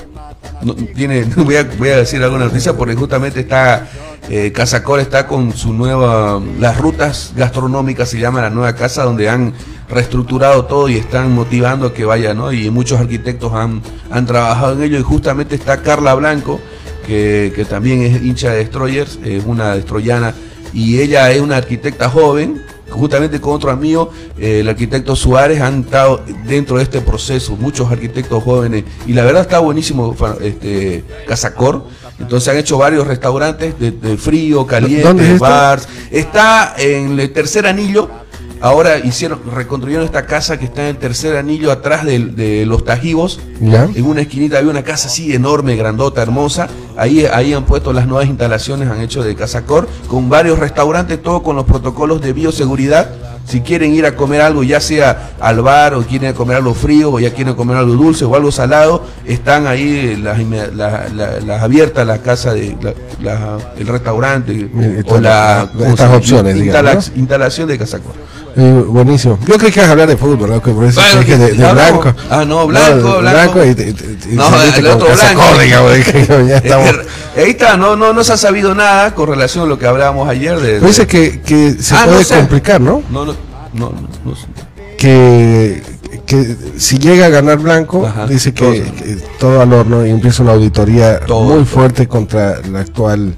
tiene, voy a, voy a decir alguna noticia porque justamente está, eh, Casacor está con su nueva, las rutas gastronómicas se llama la nueva casa donde han reestructurado todo y están motivando a que vaya, ¿no? Y muchos arquitectos han, han trabajado en ello y justamente está Carla Blanco, que, que también es hincha de Destroyers, es una destroyana y ella es una arquitecta joven justamente con otro amigo, eh, el arquitecto Suárez, han estado dentro de este proceso, muchos arquitectos jóvenes, y la verdad está buenísimo este Casacor. Entonces han hecho varios restaurantes de, frío, caliente, bars. Está en el tercer anillo, Ahora hicieron, reconstruyeron esta casa que está en el tercer anillo atrás de, los Tajivos. En una esquinita había una casa así enorme, grandota, hermosa. Ahí, ahí han puesto las nuevas instalaciones, han hecho de Casacor, con varios restaurantes, todo con los protocolos de bioseguridad. Si quieren ir a comer algo, ya sea al bar o quieren comer algo frío o ya quieren comer algo dulce o algo salado, están ahí las, las, abiertas la casa de el restaurante o la estas opciones, instalación de Casacor. Eh, buenísimo. Yo creo que vas a hablar de fútbol, ¿no? por eso de, de blanco. Ah, no, blanco, blanco. y, no, el otro blanco. ya estamos. ahí está, no, no, no se ha sabido nada con relación a lo que hablábamos ayer. De, Dice que, que se ah, puede complicar, ¿no? No, no, no, no, Que, que si llega a ganar blanco, dice que todo, al horno y empieza una auditoría muy fuerte contra la actual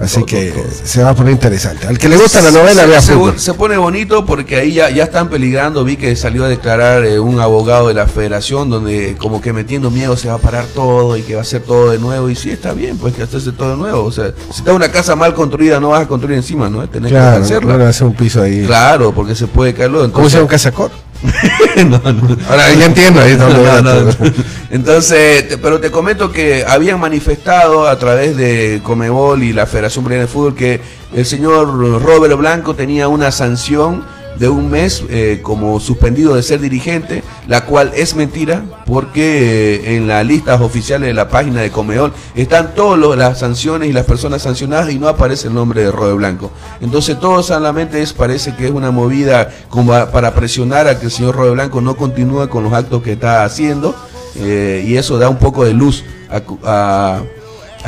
Así que se va a poner interesante. Al que le gusta la novela, vea se, se, pone bonito porque ahí ya, ya están peligrando. Vi que salió a declarar eh, un abogado de la federación donde como que metiendo miedo se va a parar todo y que va a ser todo de nuevo. Y sí, está bien, pues que hacerse todo de nuevo. O sea, si está una casa mal construida, no vas a construir encima, ¿no? Tenés que hacerla. Claro, hacer un piso ahí. Claro, porque se puede caerlo. Entonces... ¿Cómo se llama un casacor? no, no. Ahora ya entiendo ahí Entonces, pero te comento que habían manifestado a través de Comebol y la Federación Boliviana de Fútbol que el señor Robert Blanco tenía una sanción de un mes eh, como suspendido de ser dirigente, la cual es mentira porque eh, en las listas oficiales de la página de Comeol están todas las sanciones y las personas sancionadas y no aparece el nombre de Rode Blanco. Entonces todo solamente es, parece que es una movida como para presionar a que el señor Rode Blanco no continúe con los actos que está haciendo eh, y eso da un poco de luz a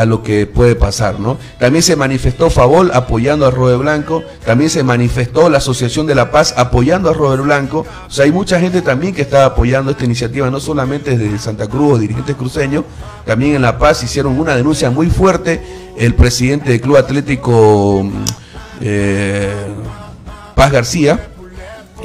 lo que puede pasar, ¿no? También se manifestó Favol apoyando a Robert Blanco, también se manifestó la Asociación de la Paz apoyando a Robert Blanco, o sea, hay mucha gente también que está apoyando esta iniciativa, no solamente desde Santa Cruz o dirigentes cruceños, también en La Paz hicieron una denuncia muy fuerte, el presidente del Club Atlético eh, Paz García,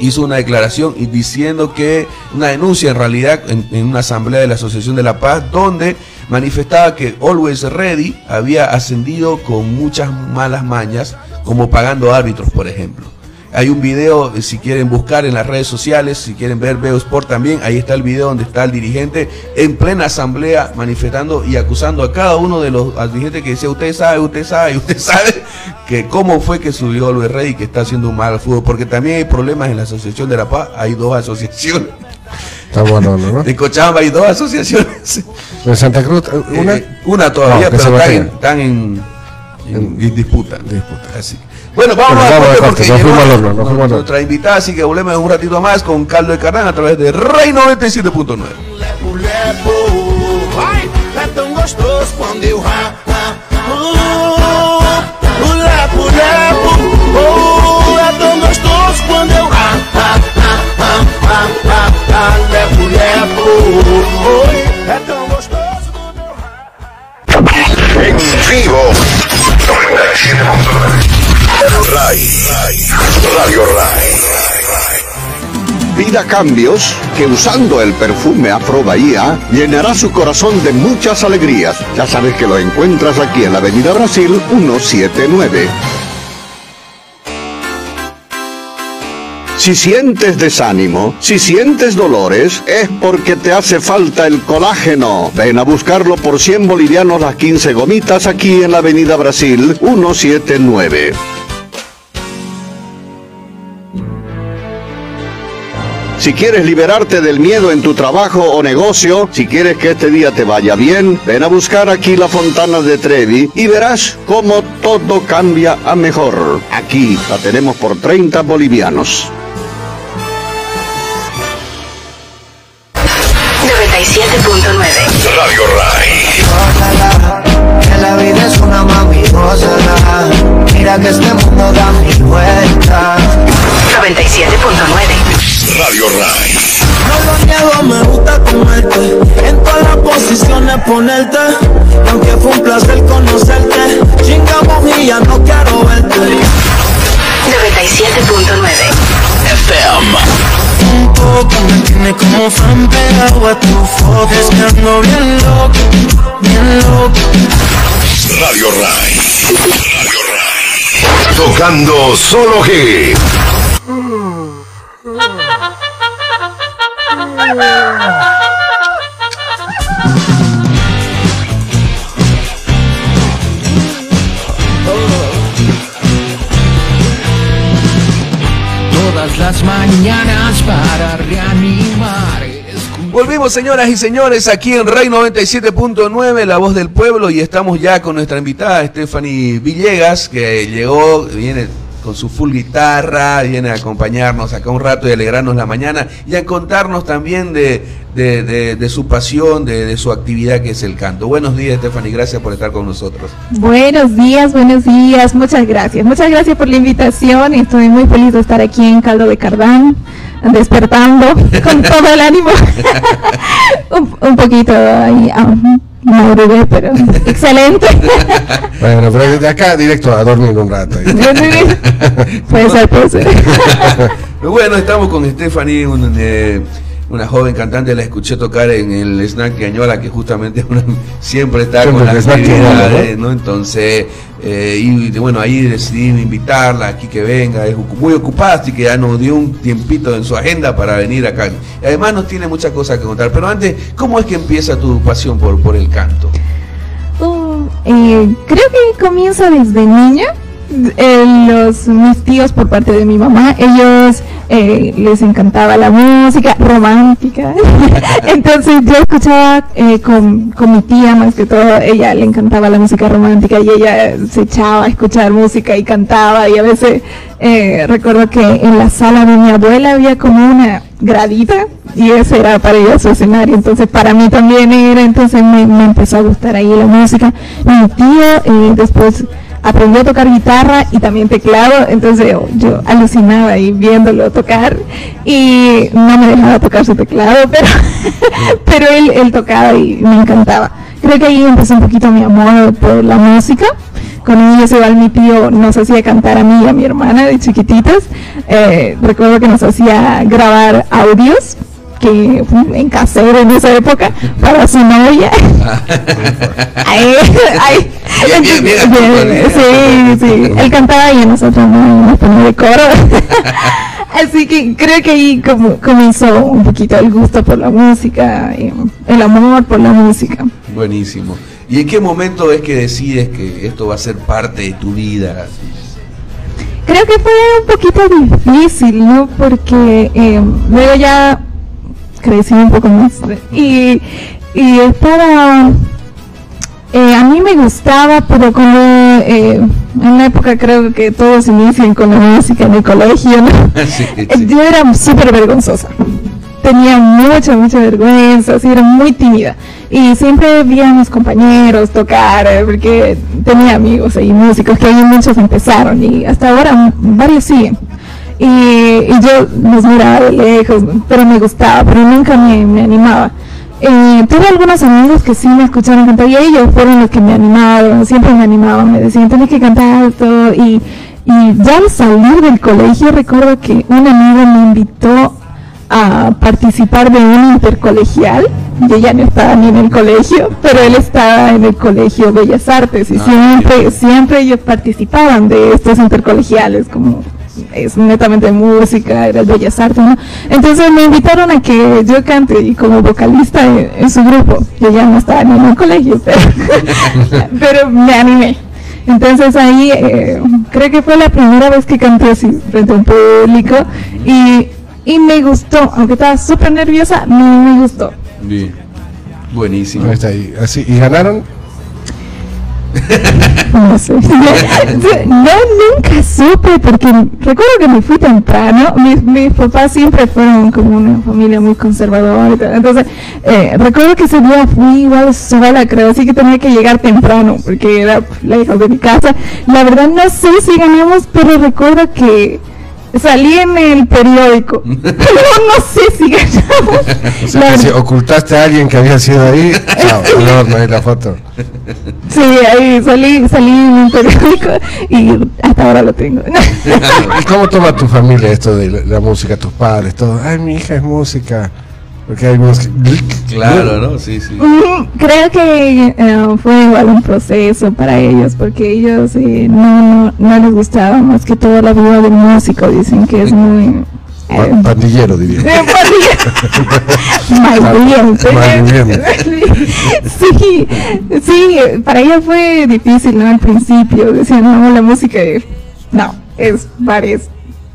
hizo una declaración y diciendo que una denuncia en realidad en, una asamblea de la Asociación de la Paz donde manifestaba que Always Ready había ascendido con muchas malas mañas como pagando árbitros por ejemplo hay un video, eh, si quieren buscar en las redes sociales, si quieren ver Veo Sport también, ahí está el video donde está el dirigente en plena asamblea manifestando y acusando a cada uno de los dirigentes que decía, usted sabe, usted sabe, usted sabe que cómo fue que subió el Rey y que está haciendo un mal fútbol, porque también hay problemas en la Asociación de la Paz, hay dos asociaciones. Está bueno, ¿no? De Cochabamba hay dos asociaciones. En Santa Cruz, eh, una, una todavía, pero están, en, en, disputa. disputa. Así. Bueno, vamos, a ver porque nos nuestra invitada, así que volvemos un ratito más con Caldo de Carrán a través de Rey 97.9. En vivo 97.9 Ray. Radio Ray. Pida cambios que usando el perfume Afro Bahía llenará su corazón de muchas alegrías. Ya sabes que lo encuentras aquí en la Avenida Brasil 179. Si sientes desánimo, si sientes dolores, es porque te hace falta el colágeno. Ven a buscarlo por 100 bolivianos las 15 gomitas aquí en la Avenida Brasil 179. Si quieres liberarte del miedo en tu trabajo o negocio, si quieres que este día te vaya bien, ven a buscar aquí la Fontana de Trevi y verás cómo todo cambia a mejor. Aquí la tenemos por 30 bolivianos. 97.9 Radio. Que la vida es una mami Mira que este mundo da mil vueltas. 97.9 Radio Ray. No lo niego, me gusta comerte. En todas las posiciones ponerte. Y aunque fue un placer conocerte, chingamos y ya no quiero verte. 97.9 FM. Un poco me tiene como fan pegado a tu foto. Es que ando bien loco, bien loco. Radio Ray. Radio Ray. Tocando solo hits. Todas las mañanas para reanimar. Volvimos señoras y señores aquí en Rey 97.9, La Voz del Pueblo y estamos ya con nuestra invitada Stephanie Villegas que llegó, viene con su full guitarra, viene a acompañarnos acá un rato y alegrarnos la mañana y a contarnos también de, de, su pasión, de, su actividad que es el canto. Buenos días, Stephanie, gracias por estar con nosotros. Buenos días, buenos días, muchas gracias. Muchas gracias por la invitación estoy muy feliz de estar aquí en Caldo de Cardán, despertando con todo el ánimo. un, poquito ahí. Um, no pero excelente. bueno, pero desde acá directo a dormir un rato. puede ser, puede ser. bueno, estamos con Stephanie, un, eh, una joven cantante, la escuché tocar en el Snack Cañola, que justamente siempre está con las actividades, ¿no? Entonces, eh, y bueno, ahí decidí invitarla aquí que venga, es muy ocupada, así que ya nos dio un tiempito en su agenda para venir acá. Y además nos tiene muchas cosas que contar, pero antes, ¿cómo es que empieza tu pasión por, por el canto? Oh, eh, creo que comienza desde niña eh, los mis tíos por parte de mi mamá, ellos eh, les encantaba la música romántica. Entonces yo escuchaba eh, con, con, mi tía más que todo, ella le encantaba la música romántica y ella se echaba a escuchar música y cantaba y a veces recuerdo que en la sala de mi abuela había como una gradita y ese era para ir a su escenario. Entonces para mí también era, entonces me, empezó a gustar ahí la música. Mi tío eh, después aprendió a tocar guitarra y también teclado, entonces yo, alucinaba ahí viéndolo tocar y no me dejaba tocar su teclado, pero, pero él, él tocaba y me encantaba. Creo que ahí empezó un poquito mi amor por la música con ellos igual mi tío nos hacía cantar a mí y a mi hermana de chiquititas. Eh, recuerdo que nos hacía grabar audios que en casero en esa época para su novia. ay, ay, bien, bien, bien, sí, sí. Él cantaba y nosotros nos poníamos de coro. Así que creo que ahí como, comenzó un poquito el gusto por la música, el amor por la música. Buenísimo. ¿Y en qué momento es que decides que esto va a ser parte de tu vida? Creo que fue un poquito difícil, ¿no? Porque eh, luego ya crecí un poco más y, y estaba... Eh, a mí me gustaba, pero como eh, en una época creo que todos inician con la música en el colegio, ¿no? yo era súper vergonzosa tenía mucha, mucha vergüenza, era muy tímida. Y siempre vi a mis compañeros tocar, eh, porque tenía amigos y músicos que ahí muchos empezaron y hasta ahora varios siguen. Y, yo los miraba de lejos, pero me gustaba, pero nunca me, animaba. Eh, tuve algunos amigos que sí me escucharon cantar y ellos fueron los que me animaron, siempre me animaban, me decían, tienes que cantar todo. Y, y ya al salir del colegio recuerdo que un amigo me invitó a participar de un intercolegial. Yo ya no estaba ni en el colegio, pero él estaba en el colegio Bellas Artes y ah, siempre, siempre ellos participaban de estos intercolegiales, como es netamente música, era Bellas Artes, Entonces me invitaron a que yo cante y como vocalista en, su grupo. Yo ya no estaba ni en el colegio, pero, pero me animé. Entonces ahí eh, creo que fue la primera vez que canté así frente a un público y y me gustó, aunque estaba súper nerviosa, me, me gustó. Bien. Buenísimo. está ahí. Así, ¿Y ganaron? No sé. No, nunca supe, porque recuerdo que me fui temprano. Mis, papás siempre fueron como una familia muy conservadora. Entonces, eh, recuerdo que ese día fui igual sola, creo, así que tenía que llegar temprano, porque era la hija de mi casa. La verdad, no sé si ganamos, pero recuerdo que salí en el periódico. no, no sé si ganamos. O sea, si ocultaste a alguien que había sido ahí, chao, no, no hay la foto. Sí, ahí salí, salí en el periódico y hasta ahora lo tengo. ¿Y cómo toma tu familia esto de la, música, tus padres, todo? Ay, mi hija es música. Porque hay música. Claro, ¿no? Sí, sí. Creo que eh, fue igual un proceso para ellos, porque ellos eh, no, no, les gustaba más que todo la vida del músico. Dicen que es muy. Eh, pandillero, diría. Malviviente. sí, sí, para ellos fue difícil, ¿no? Al principio decían, no, la música, no, es varios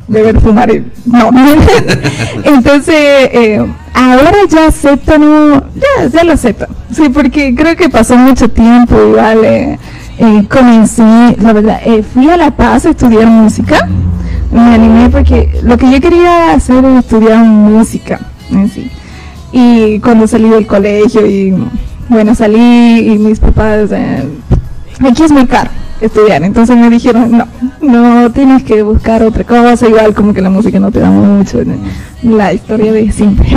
beber, fumar, no. Entonces, eh, ahora ya acepto, no, ya, ya lo acepto. Sí, porque creo que pasó mucho tiempo y vale, eh, comencé, la verdad, eh, fui a La Paz a estudiar música. Me animé porque lo que yo quería hacer era estudiar música. Sí. Y cuando salí del colegio y bueno, salí y mis papás, aquí es muy caro estudiar. Entonces me dijeron, no, no tienes que buscar otra cosa, igual como que la música no te da mucho, la historia de siempre.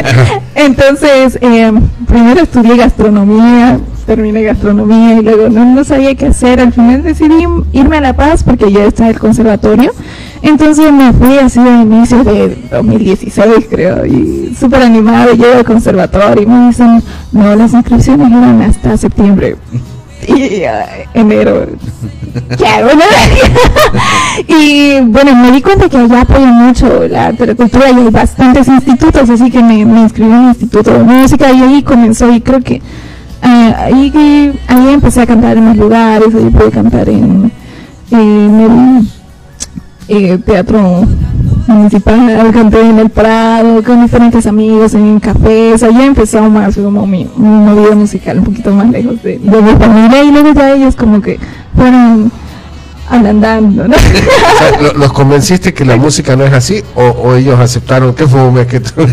Entonces, eh, primero estudié gastronomía, terminé gastronomía y luego no, sabía qué hacer. Al final decidí irme a La Paz porque ya está el conservatorio. Entonces me fui así a inicios de 2016 creo y súper animado, llego al conservatorio y me dicen, no, las inscripciones eran hasta septiembre y enero. y bueno, me di cuenta que allá apoyan mucho la cultura y hay bastantes institutos, así que me, inscribí en un instituto de música y ahí comenzó y creo que eh, ahí, ahí empecé a cantar en más lugares, ahí pude cantar en, en el eh, teatro municipal, canté en el Prado, con diferentes amigos, en cafés, allá empezó más como mi, mi musical, un poquito más lejos de, mi familia, y luego ya ellos como que fueron ablandando, ¿no? O sea, lo- ¿Los convenciste que la música no es así o, o ellos aceptaron que fue que tú-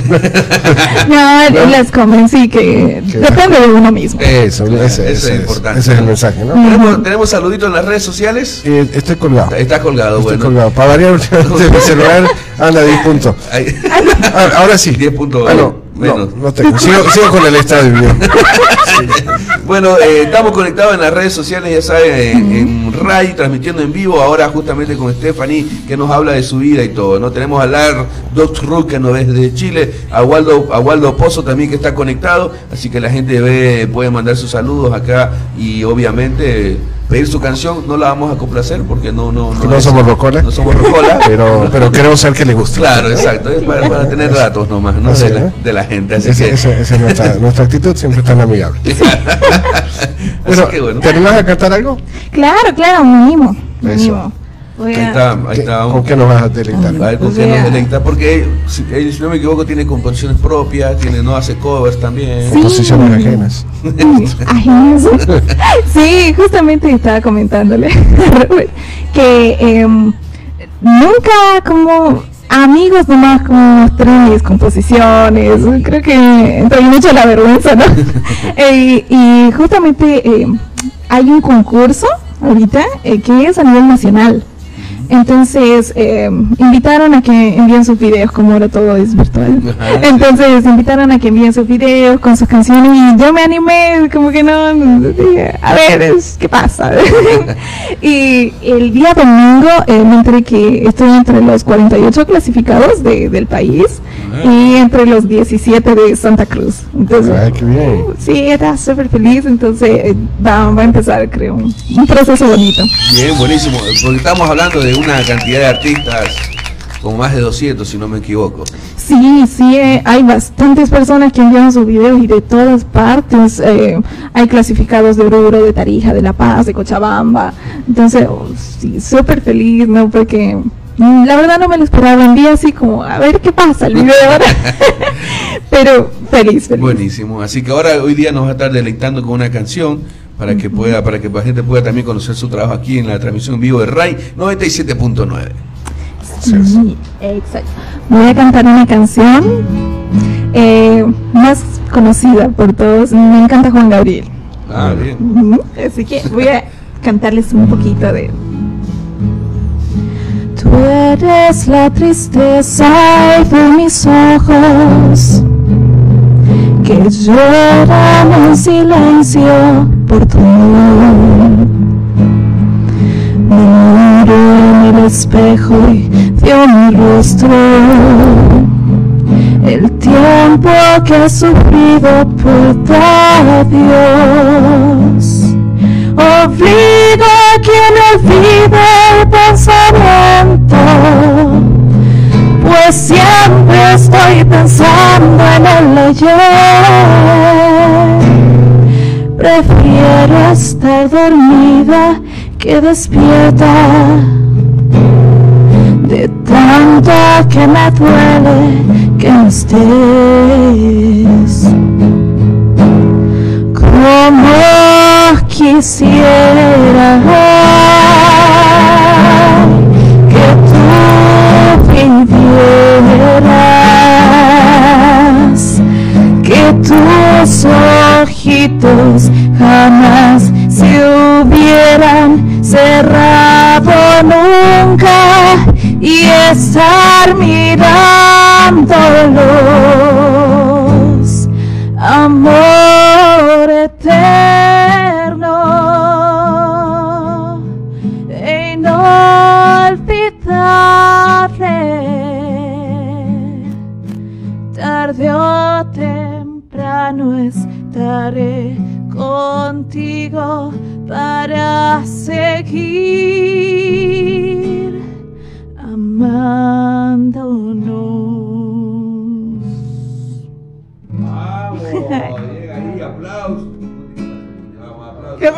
no, les convencí que depende de uno mismo. Eso, ese, Eso es ese importante. ese es el mensaje, ¿no? ¿Tenemos, tenemos saluditos en las redes sociales. Eh, estoy colgado. Está colgado, Estoy bueno. colgado. Para variar últimamente mi celular anda a 10 puntos. Ah, Ahora sí. 10 puntos Ah, no, menos. no, no tengo. Sigo, sigo con el estadio. bien. Bueno, eh, estamos conectados en las redes sociales, ya saben, en, en RAI, transmitiendo en vivo, ahora justamente con Stephanie, que nos habla de su vida y todo, ¿no? Tenemos a Lar Doc Rook, que nos ve desde Chile, a Waldo, a Waldo Pozo también que está conectado, así que la gente ve, puede mandar sus saludos acá y obviamente pedir su canción, no la vamos a complacer porque no, no, No es- somos rocola. No somos rocola. Pero, pero queremos saber que le gusta. Claro, exacto, es para, para tener datos nomás, ¿no? Así, De la, ¿no? de la gente, así que... esa- es nuestra, nuestra actitud, siempre tan amigable. Bueno, que bueno. ¿te animás a cantar algo? Claro, claro, me animo, Eso. Voy Ahí a- está, ahí ¿Qué- está. ¿Con qué nos vas a deleitar? A ver, ¿con qué nos? Porque si, él, si no me equivoco, tiene composiciones propias, tiene, no hace covers también. Sí. Posiciones ajenas. Ajenas. Sí, justamente estaba comentándole que em, nunca como amigos nomás como mostré mis composiciones. Creo que entré mucho la vergüenza, ¿no? Eh, y justamente em, hay un concurso ahorita eh, que es a nivel nacional. Entonces eh, invitaron a que envíen sus videos, como ahora todo es virtual. Ajá, sí. Entonces invitaron a que envíen sus videos con sus canciones y yo me animé, como que no, no, dije, a ver, ¿qué pasa? y el día domingo eh, me enteré que estoy entre los 48 clasificados de- del país y entre los 17 de Santa Cruz. Entonces, Ay, qué bien. sí, era súper feliz, entonces eh, va, va a empezar, creo, un, un proceso bonito. Bien, buenísimo. Porque estamos hablando de una cantidad de artistas con más de 200, si no me equivoco. Sí, sí, eh, hay bastantes personas que envían sus videos y de todas partes. eh, hay clasificados de Oruro, de Tarija, de La Paz, de Cochabamba. Entonces, oh, sí, súper feliz, ¿no? Porque mm, la verdad no me lo esperaba. Envié así como, a ver qué pasa el video ahora. Pero feliz, feliz. Buenísimo. Así que ahora, hoy día nos va a estar deleitando con una canción para que pueda, para que la gente pueda también conocer su trabajo aquí en la transmisión en vivo de RAI 97.9. Sí, exacto. Voy a cantar una canción eh, más conocida por todos. Me encanta Juan Gabriel. Ah, bien. Así que voy a cantarles un poquito de... Tú eres la tristeza de mis ojos que lloran en silencio por tu. Me miro en el espejo y veo mi rostro el tiempo que he sufrido por tu adiós. Obligo a quien olvide el pensamiento, pues siempre estoy pensando en el ayer. Prefiero estar dormida que despierta. De tanto que me duele que no estés. Como quisiera que tú vivieras que tus ojitos jamás se hubieran cerrado nunca y estar mirándolos. Amor eterno e inolvidable tarde o estaré contigo para seguir amándonos. Vamos, llega ahí, aplausos. ¿Qué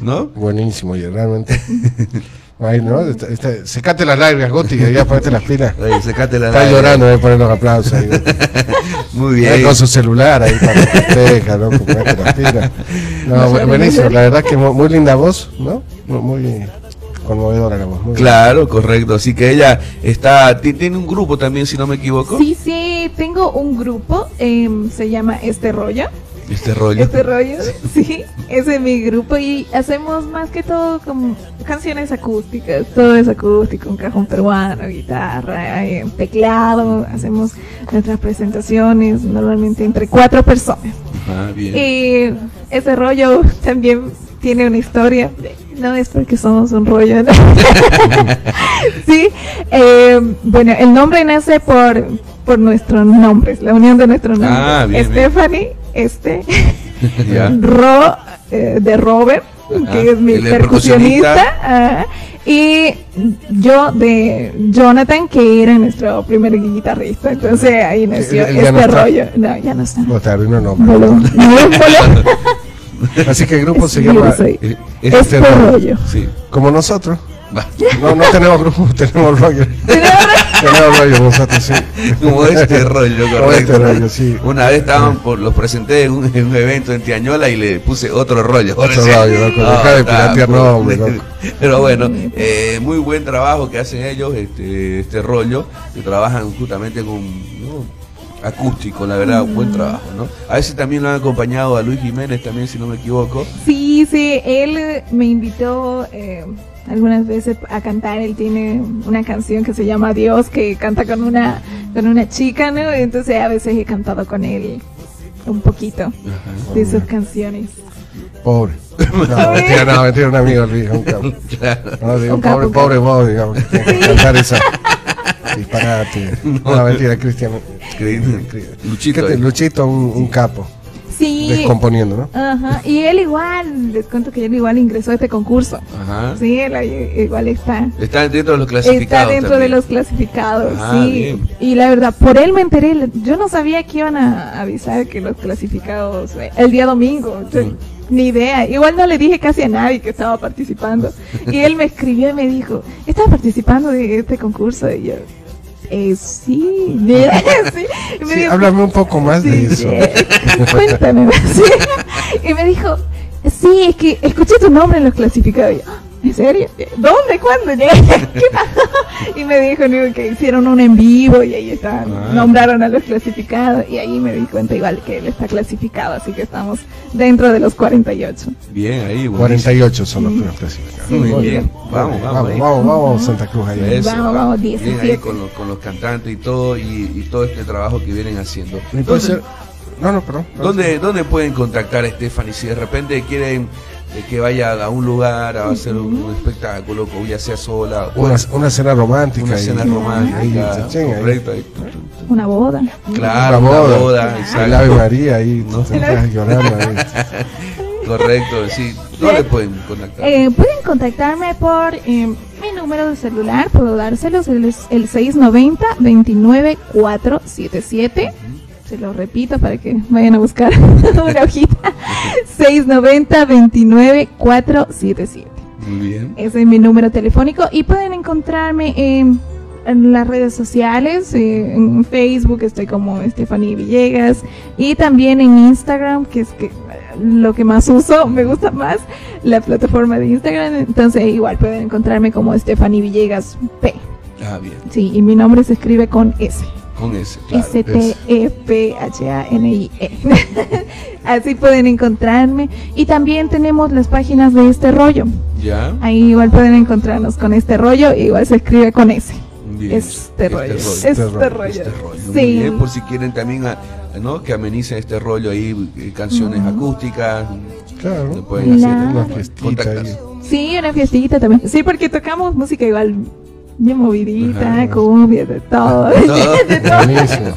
¿No? Buenísimo, y realmente. Ahí, ¿no? Este, este, secate las largas, Goti, ya ponete las pilas. Oye, secate la Está llorando, debe poner los aplausos ahí. Muy Ahí bien. Con su celular ahí para que festeja, ¿no? Ponete las pilas. No, bu- buenísimo, la verdad que mu- muy, linda voz, ¿no? Muy, muy conmovedora la voz. muy Claro, correcto. Así que ella está, ti- tiene un grupo también, si no me equivoco. Sí, sí, tengo un grupo, em, se llama Este Rollo. Este rollo. Este rollo, sí, ese es mi grupo y hacemos más que todo como canciones acústicas, todo es acústico, un cajón peruano, guitarra, eh, teclado, hacemos nuestras presentaciones normalmente entre cuatro personas. Ah, bien. Y ese rollo también tiene una historia, no es porque somos un rollo, ¿no? sí, eh, bueno, el nombre nace por, por nuestros nombres, la unión de nuestros nombres. Ah, bien, bien. Stephanie, este, Ya. Ro, eh, de Robert, Ajá, que es mi percusionista, ajá, y yo de Jonathan, que era nuestro primer guitarrista. Entonces ahí nació no este está. rollo. No, ya no está. No. No, voló. Así que el grupo se Yo llama soy Eh, este rollo. rollo. Sí. como nosotros. No, no tenemos grupo, tenemos rollo. tenemos rollo nosotros, sí. Como este rollo, Como correcto. este rollo, sí. Una vez estaban por, los presenté en un, en un evento en Tiañola y le puse otro rollo. Otro rollo, loco, deja de piratear loco. Pero bueno, eh, muy buen trabajo que hacen ellos, este, este rollo, que trabajan justamente con ¿no? acústico, la verdad, buen trabajo, ¿no? A veces también lo han acompañado a Luis Jiménez también, si no me equivoco. Sí, sí, él me invitó eh, algunas veces a cantar. Él tiene una canción que se llama Dios, que canta con una, con una chica, ¿no? Entonces a veces he cantado con él un poquito de sus canciones. Pobre. No, mentira, no, mentira, un amigo, un capo. No, digo, Un capo, pobre, pobre vos, digamos, que tiene que cantar esa disparate. No, mentira, Cristian. Luchito. Luchito, un, un capo, Sí. descomponiendo, ¿no? Ajá, y él igual, les cuento que él igual ingresó a este concurso. Ajá. Sí, él igual está. Está dentro de los clasificados. Está dentro también. de los clasificados, Ah, sí. bien. Y la verdad, por él me enteré. Yo no sabía que iban a avisar que los clasificados eh, el día domingo. Yo- Mm. Ni idea. Igual no le dije casi a nadie que estaba participando. Y él me escribió y me dijo, ¿estás participando de este concurso? Y yo, eh, sí. sí. Y me Sí, dijo, háblame un poco más de Sí, eso. eh, Cuéntame. Y me dijo, sí, es que escuché tu nombre en los clasificados. Y yo, "Ah, ¿En serio? ¿Dónde? ¿Cuándo? ¿Qué pasó? Y me dijo "No, que hicieron un en vivo y ahí están, Ah. nombraron a los clasificados y ahí me di cuenta igual que él está clasificado, así que estamos dentro de los 48. Bien, ahí, buenísimo. 48 son los primeros clasificados. Sí. Muy bien. Vamos, vamos. Vamos, ahí. vamos, vamos, Santa Cruz ahí. Eso. Vamos, vamos, Bien 17. ahí con los, con los cantantes y todo, y, y todo este trabajo que vienen haciendo. Ser- No, no, perdón. ¿Dónde, ¿Dónde pueden contactar a Stephanie si de repente quieren eh, que vaya a un lugar a hacer un, un espectáculo, o ya sea sola, o Una, una cena romántica. una cena romántica, ahí. correcto, ahí. Una boda. Claro, Una una boda. boda, El. Ave María ahí, No. no te estás llorando ahí. Correcto, sí. ¿Dónde pueden contactar? Eh, pueden contactarme por eh, mi número de celular, puedo dárselos, el, el 690-29477. Se lo repito para que vayan a buscar una hojita. 690-29477. Muy bien. Ese es mi número telefónico y pueden encontrarme en, en las redes sociales, eh, en Facebook estoy como Stephanie Villegas y también en Instagram, que es que eh, lo que más uso, me gusta más la plataforma de Instagram, entonces igual pueden encontrarme como Stephanie Villegas P. Ah, bien. Sí, y mi nombre se escribe con S. Con ese, claro. E S-T-E-P-H-A-N-I-E. Así pueden encontrarme. Y también tenemos las páginas de este rollo. ¿Ya? Ahí igual pueden encontrarnos con este rollo, igual se escribe con S. Bien. Este rollo. Este Este rollo. rollo. Este rollo. Muy Sí. bien, por si quieren también a- ¿no? que amenicen este rollo ahí, eh, canciones acústicas. Claro. Lo pueden hacer. Una fiestita. Sí, una fiestita también. Sí, porque tocamos música igual bien movidita, Ajá. cumbia, de todo. Todo. de todo. Buenísimo.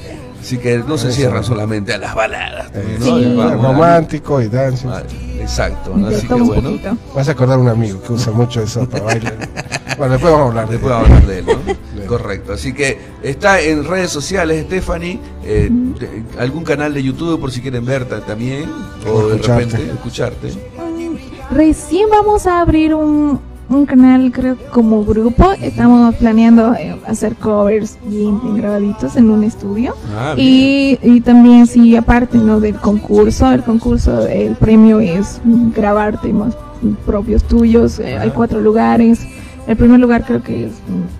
Así que no se cierran solamente a las baladas. Eh, ¿no? Sí. Vamos, romántico y dance. Ah, Exacto, así que bueno, poquito. Vas a acordar a un amigo que usa mucho eso para bailar. Bueno, después vamos a hablar de después vamos a hablar de él, ¿no? Correcto, así que está en redes sociales, Stephanie, eh, algún canal de YouTube por si quieren verte también, o de repente escucharte. Recién vamos a abrir un, un canal, creo, como grupo. Estamos planeando eh, hacer covers bien, grabaditos en un estudio. Ah, y, y también, sí, aparte ¿no? del concurso, el concurso, el premio es grabar temas propios tuyos. eh, hay cuatro lugares. El primer lugar creo que es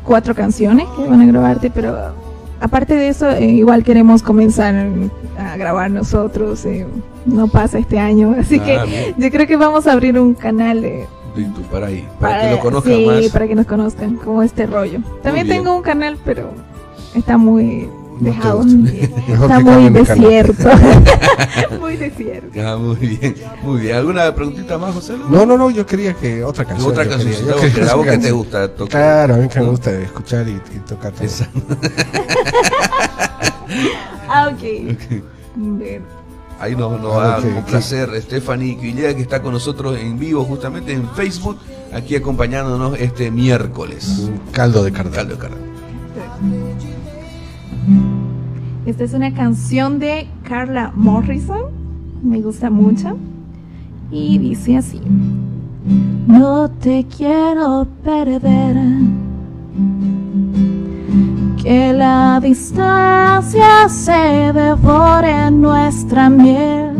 cuatro canciones que van a grabarte, pero aparte de eso, eh, igual queremos comenzar a grabar nosotros. no pasa este año, así Ah, que bien. yo creo que vamos a abrir un canal para ahí, para, que lo conozcan sí, más. para que nos conozcan como este rollo. También tengo un canal, pero está muy dejado. está muy desierto. muy desierto. Ah, muy bien, muy bien. ¿Alguna preguntita más, José? No, no, no, yo quería que otra canción. Otra yo canción, quería, yo que quería la voz que te gusta tocar. Claro, a mí que me ¿No? gusta escuchar y, y tocar todo. Ah, ok. Bueno. Ahí nos, nos va a ¿qué- complacer Stephanie Quillea, que está con nosotros en vivo justamente en Facebook, aquí acompañándonos este miércoles. Un caldo de carne. Caldo de carne. Esta es una canción de Carla Morrison. Me gusta mucho. Y dice así. No te quiero perder. Que la distancia se devore nuestra miel.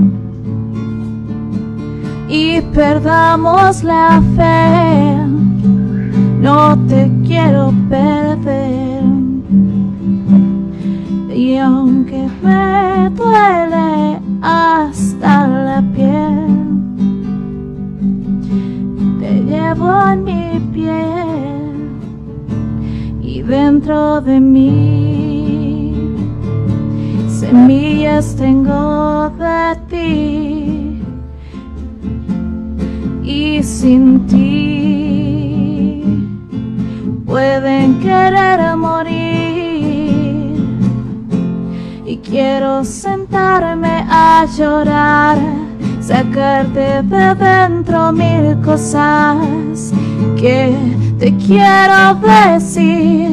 Y perdamos la fe. No te quiero perder. Y aunque me duele hasta la piel, te llevo en mi piel y dentro de mí. Semillas tengo de ti. Y sin ti pueden querer morir. Y quiero sentarme a llorar, sacarte de dentro mil cosas que te quiero decir.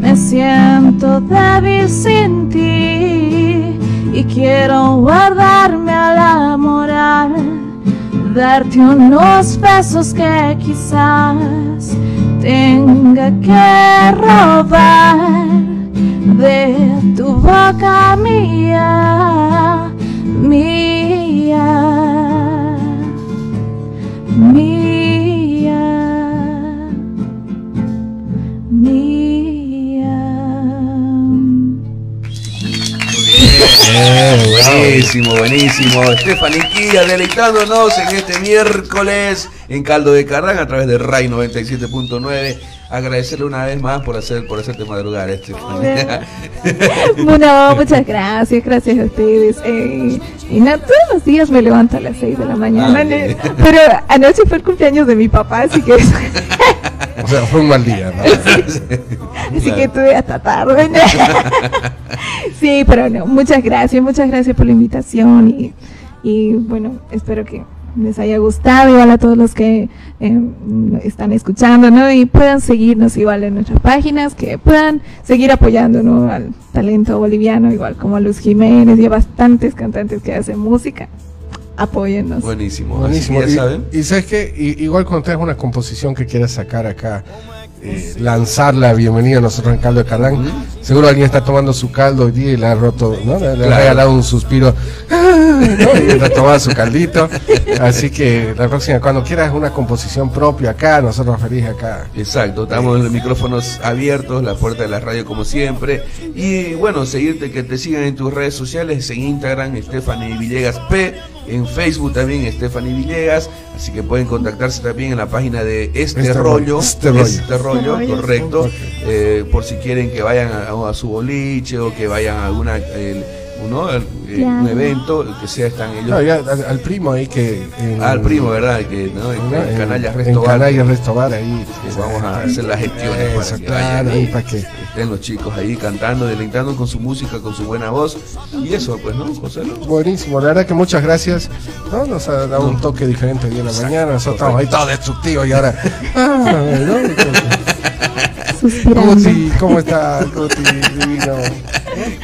Me siento débil sin ti y quiero guardarme a la moral, darte unos besos que quizás tenga que robar de tu boca mía, mía, mía, buenísimo, buenísimo. Stephanie Quilla deleitándonos en este miércoles en Caldo de Carrán a través de RAI 97.9. Agradecerle una vez más por hacer por hacerte madrugar, Stephanie. Bueno, muchas gracias, gracias a ustedes. Eh, y no, todos los días me levanto a las 6 de la mañana, Ah, pero anoche fue el cumpleaños de mi papá, así que, O sea, fue un mal día, ¿no? así que estuve hasta tarde. ¿no? sí, pero no, muchas gracias, muchas gracias por la invitación y, y bueno, espero que les haya gustado, igual a todos los que eh, están escuchando, ¿no? Y puedan seguirnos igual en nuestras páginas, que puedan seguir apoyando, ¿no? Al talento boliviano, igual como a Luz Jiménez y a bastantes cantantes que hacen música. Apóyennos. Buenísimo, Buenísimo. Así que ya saben. Y, y sabes que igual cuando tengas una composición que quieras sacar acá, eh, lanzarla, bienvenida a nosotros en Caldo de Carlán. Ujú. Seguro alguien está tomando su caldo hoy día y le ha roto, ¿no? Le, le ha Claro. regalado un suspiro. ¿no? Y está tomando su caldito. Así que la próxima, cuando quieras una composición propia acá, nosotros felices acá. Exacto, estamos los micrófonos abiertos, la puerta de la radio como siempre. Y bueno, seguirte, que te sigan en tus redes sociales, en Instagram, Stephanie Villegas P, en Facebook también, Stephanie Villegas. Así que pueden contactarse también en la página de Este, Este Rollo. Rollo, Este Rollo. Este Rollo, Este Rollo, correcto. Eh, por si quieren que vayan a, a su boliche o que vayan a alguna. el- ¿no? El- eh, un evento, el que sea, están ellos. No, ya, al, al primo ahí que. en- Ah, al primo, ¿verdad? Que, ¿no? En, en Canallas en Resto Bar. Canallas Resto Bar, ahí. vamos a hacer las gestiones para que claro, vayan ahí y para que. estén los chicos ahí cantando, deleitando con su música, con su buena voz. Y eso, pues, ¿no, José? Buenísimo, la verdad que muchas gracias. ¿no? Nos ha dado un toque diferente hoy en la mañana. Nosotros estamos ahí todos destructivos y ahora. Ah, ¿cómo está? Guti, divino.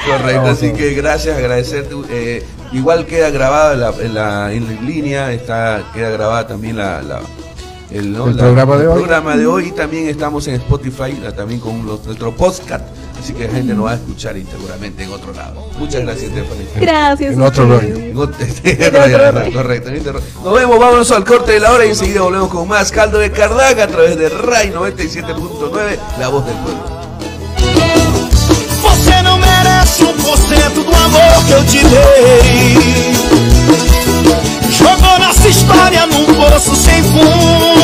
Correcto, así que gracias, agradecerte. eh, igual queda grabada la- en, la, en línea, está, queda grabada también la, la, el, programa, de hoy. programa de hoy. Y también estamos en Spotify, también con nuestro podcast. Así que la gente nos va a escuchar y seguramente en otro lado. Muchas gracias, Stephanie. Gracias. En otro Correcto. Nos vemos, vámonos al corte de la hora y enseguida volvemos con más caldo de Cardaga a través de RAI 97.9, la voz del pueblo. Do amor que eu te dei. Jogou nossa história num poço sem fundo.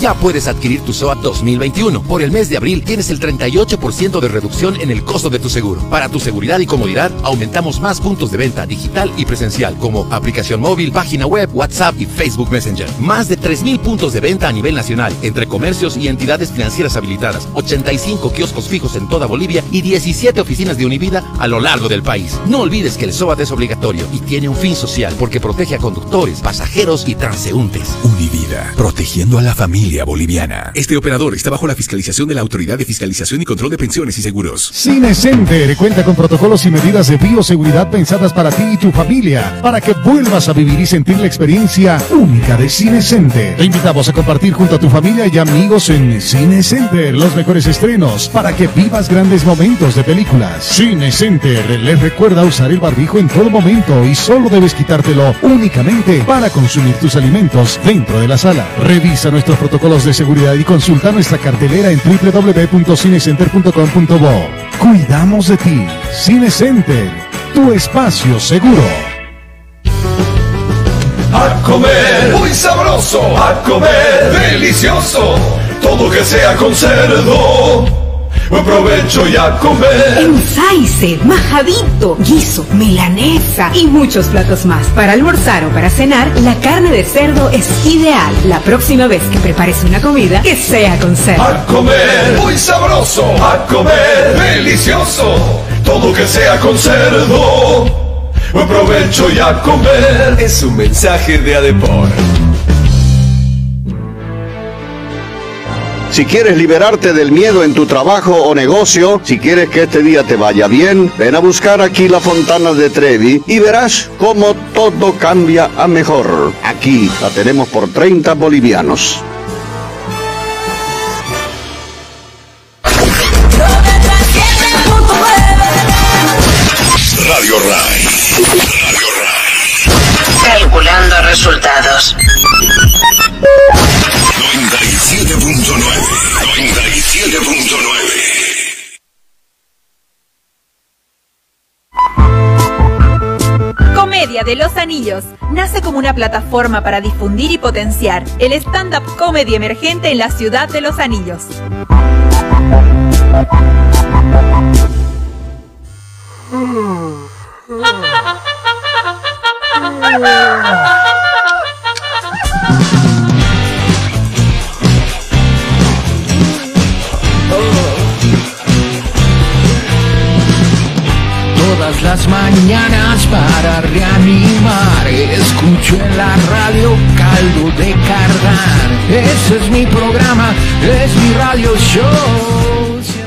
Ya puedes adquirir tu SOAT 2021. Por el mes de abril tienes el 38% de reducción en el costo de tu seguro. Para tu seguridad y comodidad, aumentamos más puntos de venta digital y presencial, como aplicación móvil, página web, WhatsApp y Facebook Messenger. Más de 3.000 puntos de venta a nivel nacional, entre comercios y entidades financieras habilitadas, 85 kioscos fijos en toda Bolivia y 17 oficinas de Univida a lo largo del país. No olvides que el SOAT es obligatorio y tiene un fin social porque protege a conductores, pasajeros y transeúntes. Univida, protegiendo a la familia boliviana. Este operador está bajo la fiscalización de la Autoridad de Fiscalización y Control de Pensiones y Seguros. Cine Center cuenta con protocolos y medidas de bioseguridad pensadas para ti y tu familia, para que vuelvas a vivir y sentir la experiencia única de Cine Center. Te invitamos a compartir junto a tu familia y amigos en Cine Center los mejores estrenos para que vivas grandes momentos de películas. Cine Center les recuerda usar el barbijo en todo momento y solo debes quitártelo únicamente para consumir tus alimentos dentro de la sala. Revisa nuestros protocolos protocolos de seguridad y consulta nuestra cartelera en www.cinecenter.com.bo. Cuidamos de ti. Cinecenter, tu espacio seguro. A comer, muy sabroso. A comer, delicioso. Todo que sea con cerdo Buen provecho y a comer. Ensaice, majadito, guiso, milanesa y muchos platos más. Para almorzar o para cenar, la carne de cerdo es ideal. La próxima vez que prepares una comida, que sea con cerdo. A comer, muy sabroso. A comer, delicioso. Todo que sea con cerdo. Buen provecho y a comer. Es un mensaje de Adepor. Si quieres liberarte del miedo en tu trabajo o negocio, si quieres que este día te vaya bien, ven a buscar aquí la Fontana de Trevi y verás cómo todo cambia a mejor. Aquí la tenemos por 30 bolivianos. Radio Rai. Radio Rai. Calculando resultados. 97.9. 97.9. Comedia de los Anillos nace como una plataforma para difundir y potenciar el stand-up comedy emergente en la ciudad de Los Anillos. Las mañanas para reanimar. Escucho en la radio caldo de cardar Ese es mi programa, es mi radio show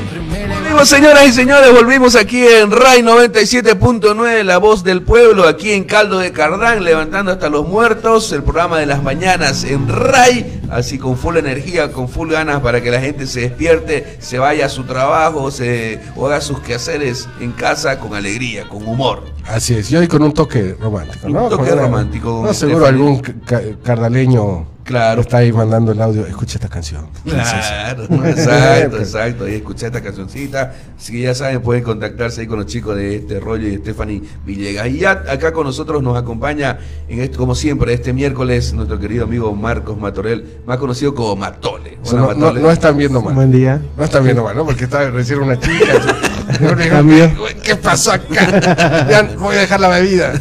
Volvimos, señoras y señores, volvimos aquí en RAI 97.9, La Voz del Pueblo, aquí en Caldo de Cardán, levantando hasta los muertos, el programa de las mañanas en RAI, así con full energía, con full ganas para que la gente se despierte, se vaya a su trabajo, se, o haga sus quehaceres en casa con alegría, con humor. Así es, y hoy con un toque romántico, ¿no? Un toque romántico, No, seguro algún ca- cardaleño Claro. está ahí mandando el audio. Escucha esta canción. Claro, exacto, exacto. Ahí escuché esta cancioncita. Así que ya saben, pueden contactarse ahí con los chicos de este rollo y Stephanie Villegas. Y ya acá con nosotros nos acompaña, en esto, como siempre, este miércoles, nuestro querido amigo Marcos Matorel, más conocido como Matole. O sea, Hola, no, no- Matole. no están viendo mal. Buen día. No están viendo mal, ¿no? Porque está recién una chica. Yo. ¿Qué pasó acá? Ya voy a dejar la bebida.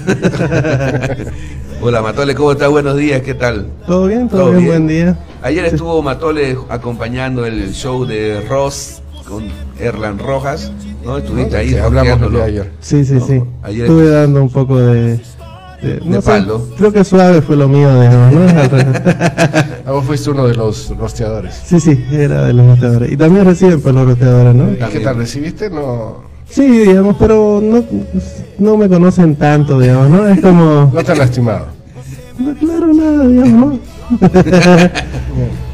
Hola Matole, ¿cómo estás? Buenos días, ¿qué tal? ¿Todo bien? ¿Todo, bien? Buen día. Ayer estuvo Matole acompañando el show de Ross con Erlan Rojas, ¿no? Estuviste ahí. Que hablamos el hojeándolo. día de ayer. Sí, sí, sí. Ayer Estuve dando un poco de... de- no sé, palo. creo que suave fue lo mío, digamos, ¿no? Revés. Ah, vos fuiste uno de los rosteadores. sí, sí, era de los roteadores. Y también reciben pues los roteadores, ¿no? ¿Y ¿Qué tal? ¿Recibiste? No, Sí, digamos, pero no, no me conocen tanto, digamos, ¿no? Es como... no te han lastimado. No aclaro nada, digamos, ¿no?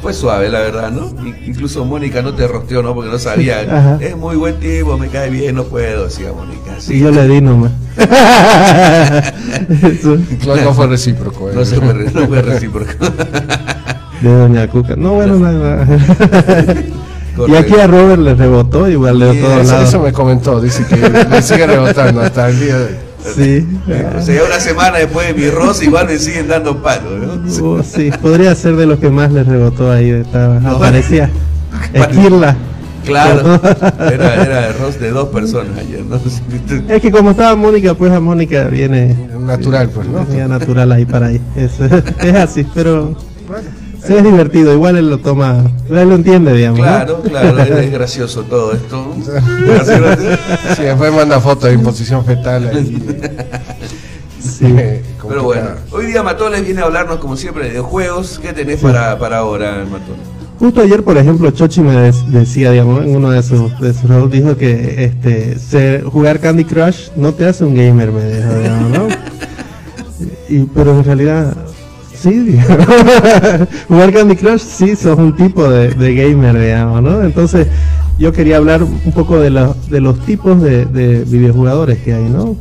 Fue suave, la verdad, ¿no? In- Incluso Mónica no te rosteó, ¿no? Porque no sabía. Ajá. Es muy buen tipo, me cae bien, no puedo, decía Mónica. Y yo le di nomás. Eso. No, no fue recíproco. eh. No se fue, re- no fue recíproco. De Doña Cuca. No, bueno, nada. Y Correcto. aquí a Robert le rebotó igual de todos eso, lados. eso me comentó, dice que me sigue rebotando hasta el día de hoy. Sí. O sea, una semana después de mi rosa igual me siguen dando palo, ¿no? Oh, sí, podría ser de los que más le rebotó ahí. Estaba, aparecía. Esquirla. Claro, era, era el roast de dos personas ayer, ¿no? Es que como estaba Mónica, pues a Mónica viene natural, pues, ¿no? Venía natural ahí para ahí. Es, es así, pero sí es divertido. Igual él lo toma, él lo entiende, digamos. ¿no? Claro, claro, es, gracioso todo esto. Sí, después manda fotos de imposición fetal ahí. Eh, Pero bueno, hoy día Matones viene a hablarnos como siempre de videojuegos. ¿Qué tenés para, para ahora, Matones? Justo ayer, por ejemplo, Chochi me decía, digamos, en uno de sus, de sus shows, dijo que este, ser- jugar Candy Crush no te hace un gamer, me dijo, digamos, ¿no? Y, pero en realidad, sí, jugar Candy Crush sí sos un tipo de, de gamer, digamos, ¿no? Entonces, yo quería hablar un poco de, la- de los tipos de, de videojugadores que hay, ¿no?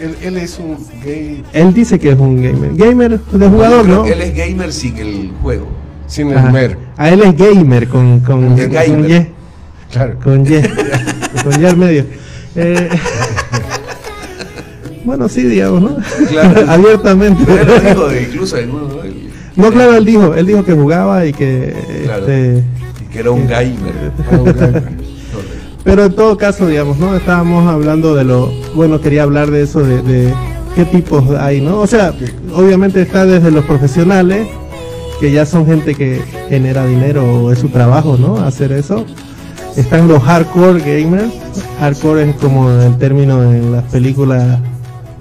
Él, él es un gay Él dice que es un gamer. Gamer de jugador, ¿no? Él es gamer sin el juego. sin el mer. A él es gamer con, con, con gamer. Y. Claro. Con Y. con Y al medio. Eh, bueno, sí, digamos, ¿no? Claro. Abiertamente. Pero él lo dijo incluso en No, claro, él dijo, él dijo que jugaba y que Claro. este, y que era un gamer. pero en todo caso, digamos, ¿no? Estábamos hablando de lo, bueno, quería hablar de eso, de, de qué tipos hay, ¿no? O sea, obviamente está desde los profesionales, que ya son gente que genera dinero o es su trabajo, ¿no? Hacer eso. Están los hardcore gamers. Hardcore es como el término en las películas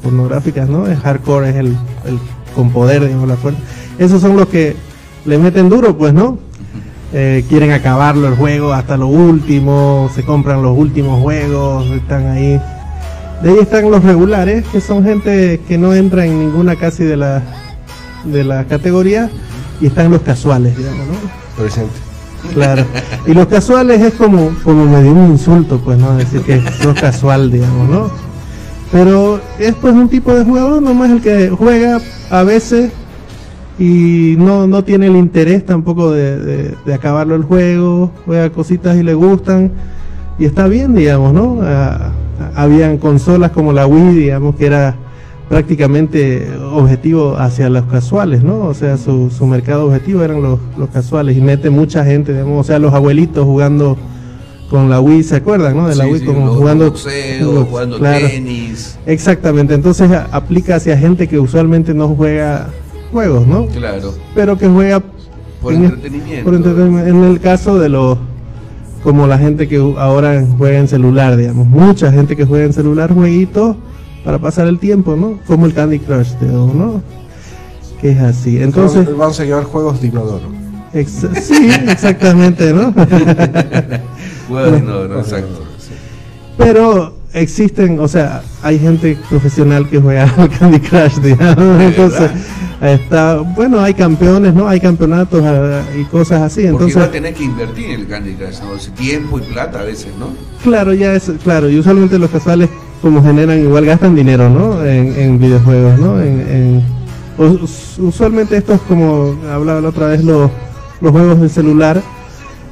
pornográficas, ¿no? El hardcore es el, el con poder, digamos, la fuerza. Esos son los que le meten duro, pues, ¿no? Eh, quieren acabarlo el juego hasta lo último, se compran los últimos juegos, están ahí. De ahí están los regulares, que son gente que no entra en ninguna casi de la de la categoría, y están los casuales, digamos, ¿no? Presente. Claro. Y los casuales es como, como medio un insulto, pues, ¿no? Decir que sos casual, digamos, ¿no? Pero es pues un tipo de jugador, nomás el que juega a veces y no, no tiene el interés tampoco de, acabarlo el juego, juega cositas y le gustan y está bien, digamos, ¿no? Habían consolas como la Wii, digamos, que era prácticamente objetivo hacia los casuales, ¿no? O sea, su, su mercado objetivo eran los, los casuales y mete mucha gente, digamos, o sea, los abuelitos jugando con la Wii, ¿se acuerdan, no? De la Sí, Wii sí, como los- jugando boxeo, los- jugando claro. tenis. Exactamente, entonces a- aplica hacia gente que usualmente no juega juegos, ¿no? Claro. Pero que juega Por en- entretenimiento. por entretenimiento. En el caso de los como la gente que ahora juega en celular, digamos, mucha gente que juega en celular jueguitos para pasar el tiempo, ¿no? Como el Candy Crush, ¿no? Que es así. Entonces, vamos a llevar juegos de inodoro. Ex- sí, exactamente, ¿no? Exacto. Pero existen, o sea, hay gente profesional que juega al Candy Crush, digamos. Entonces, está, bueno, hay campeones, ¿no? Hay campeonatos ah, y cosas así. Porque Entonces, igual tenés que invertir en el Candy Crush, Tiempo y plata a veces, ¿no? claro, ya es, claro, y usualmente los casuales, como generan, igual gastan dinero, ¿no? En, en videojuegos, ¿no? En, en- us- usualmente estos, como hablaba la otra vez, los, los juegos de celular,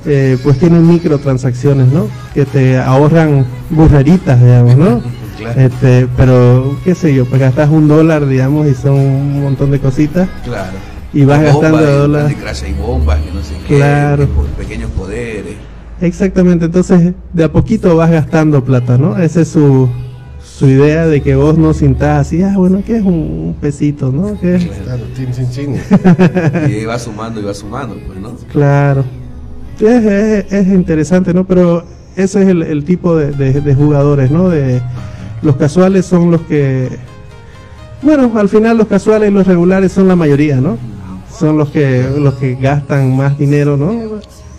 eh, pues tienen microtransacciones, ¿no? Que te ahorran burreritas, digamos, ¿no? Claro. Este, pero qué sé yo, pues gastas un dólar, digamos, y son un montón de cositas. Claro. Y vas gastando dólares. Hay bombas, que no sé qué, Claro. que por pequeños poderes. Exactamente, entonces de a poquito vas gastando plata, ¿no? Esa es su, su idea de que vos no sintás así, ah, bueno, ¿qué es un, un pesito, no? ¿Qué es? Claro, tin. Y ahí va sumando y va sumando, pues, ¿no? Claro. Es, es- es interesante, ¿no? Pero ese es el, el tipo de, de- de jugadores, ¿no? De, los casuales son los que... Bueno, al final los casuales y los regulares son la mayoría, ¿no? Son los que, los que gastan más dinero, ¿no?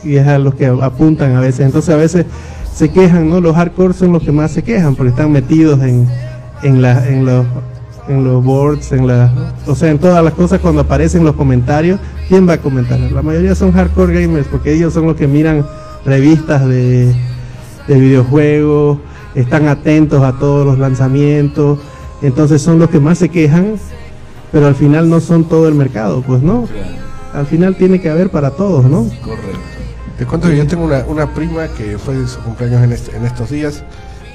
Y es a los que apuntan a veces. Entonces a veces se quejan, ¿no? Los hardcore son los que más se quejan porque están metidos en, en, la, en los en los boards, en la, o sea, en todas las cosas cuando aparecen los comentarios, ¿quién va a comentar? La mayoría son hardcore gamers porque ellos son los que miran revistas de, de videojuegos, están atentos a todos los lanzamientos, entonces son los que más se quejan, pero al final no son todo el mercado, pues no. Al final tiene que haber para todos, ¿no? Correcto. Te cuento que yo tengo una, una prima que fue de su cumpleaños en, este- en estos días,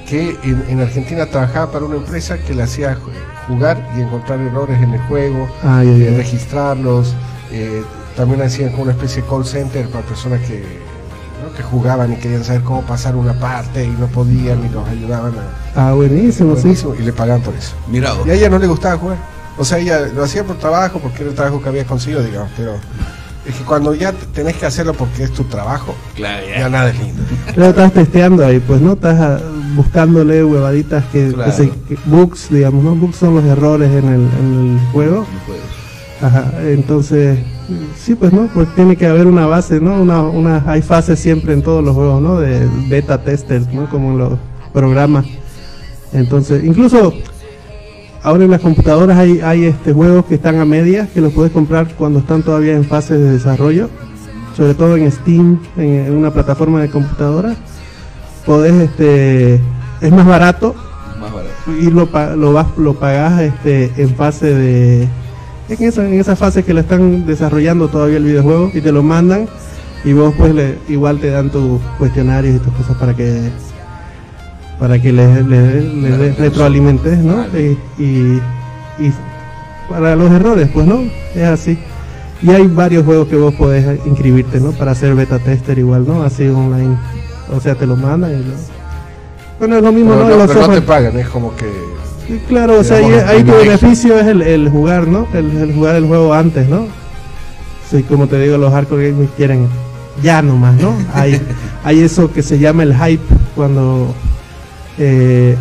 que en, en Argentina trabajaba para una empresa que le hacía ju- jugar y encontrar errores en el juego, Ah, eh, registrarlos. eh, también hacían como una especie de call center para personas que, ¿no? que jugaban y querían saber cómo pasar una parte y no podían y los ayudaban a... Ah, buenísimo, sí. Buenísimo, y le pagaban por eso. Mira, Y a ella no le gustaba jugar. O sea, ella lo hacía por trabajo, porque era el trabajo que había conseguido, digamos. Pero es que cuando ya tenés que hacerlo porque es tu trabajo, Claro, ya nada es lindo. Pero estás testeando ahí, pues no estás ah, buscándole huevaditas que, Claro. que se- que- bugs, digamos, ¿no? Bugs son los errores en el, en el juego. Ajá, entonces, sí, pues no, pues tiene que haber una base, ¿no? Una, una, hay fases siempre en todos los juegos, ¿no? De beta testers, ¿no? Como en los programas. Entonces, incluso ahora en las computadoras hay, hay este juegos que están a medias, que los puedes comprar cuando están todavía en fase de desarrollo, sobre todo en Steam, en, en una plataforma de computadora. Podés, este, es más barato Más barato. y lo, pa- lo, vas, lo pagás este, en fase de... En esa, en esa fase que le están desarrollando todavía el videojuego y te lo mandan y vos pues le, igual te dan tus cuestionarios y tus cosas para que para que le, le- le- le retroalimentes, ¿no? Y, y- y para los errores, pues no, es así. Y hay varios juegos que vos podés inscribirte, ¿no? Para hacer beta tester igual, ¿no? Así online. O sea, te lo mandan y lo... Bueno, es lo mismo, Pero ¿no? no, Los pero no te pagan, es como que... Sí, Claro, o sea, ahí, ahí tu beneficio es el, el jugar, ¿no? El, el jugar el juego antes, ¿no? Sí, como te digo, los hardcore gamers quieren ya nomás, ¿no? Hay, hay eso que se llama el hype, cuando eh,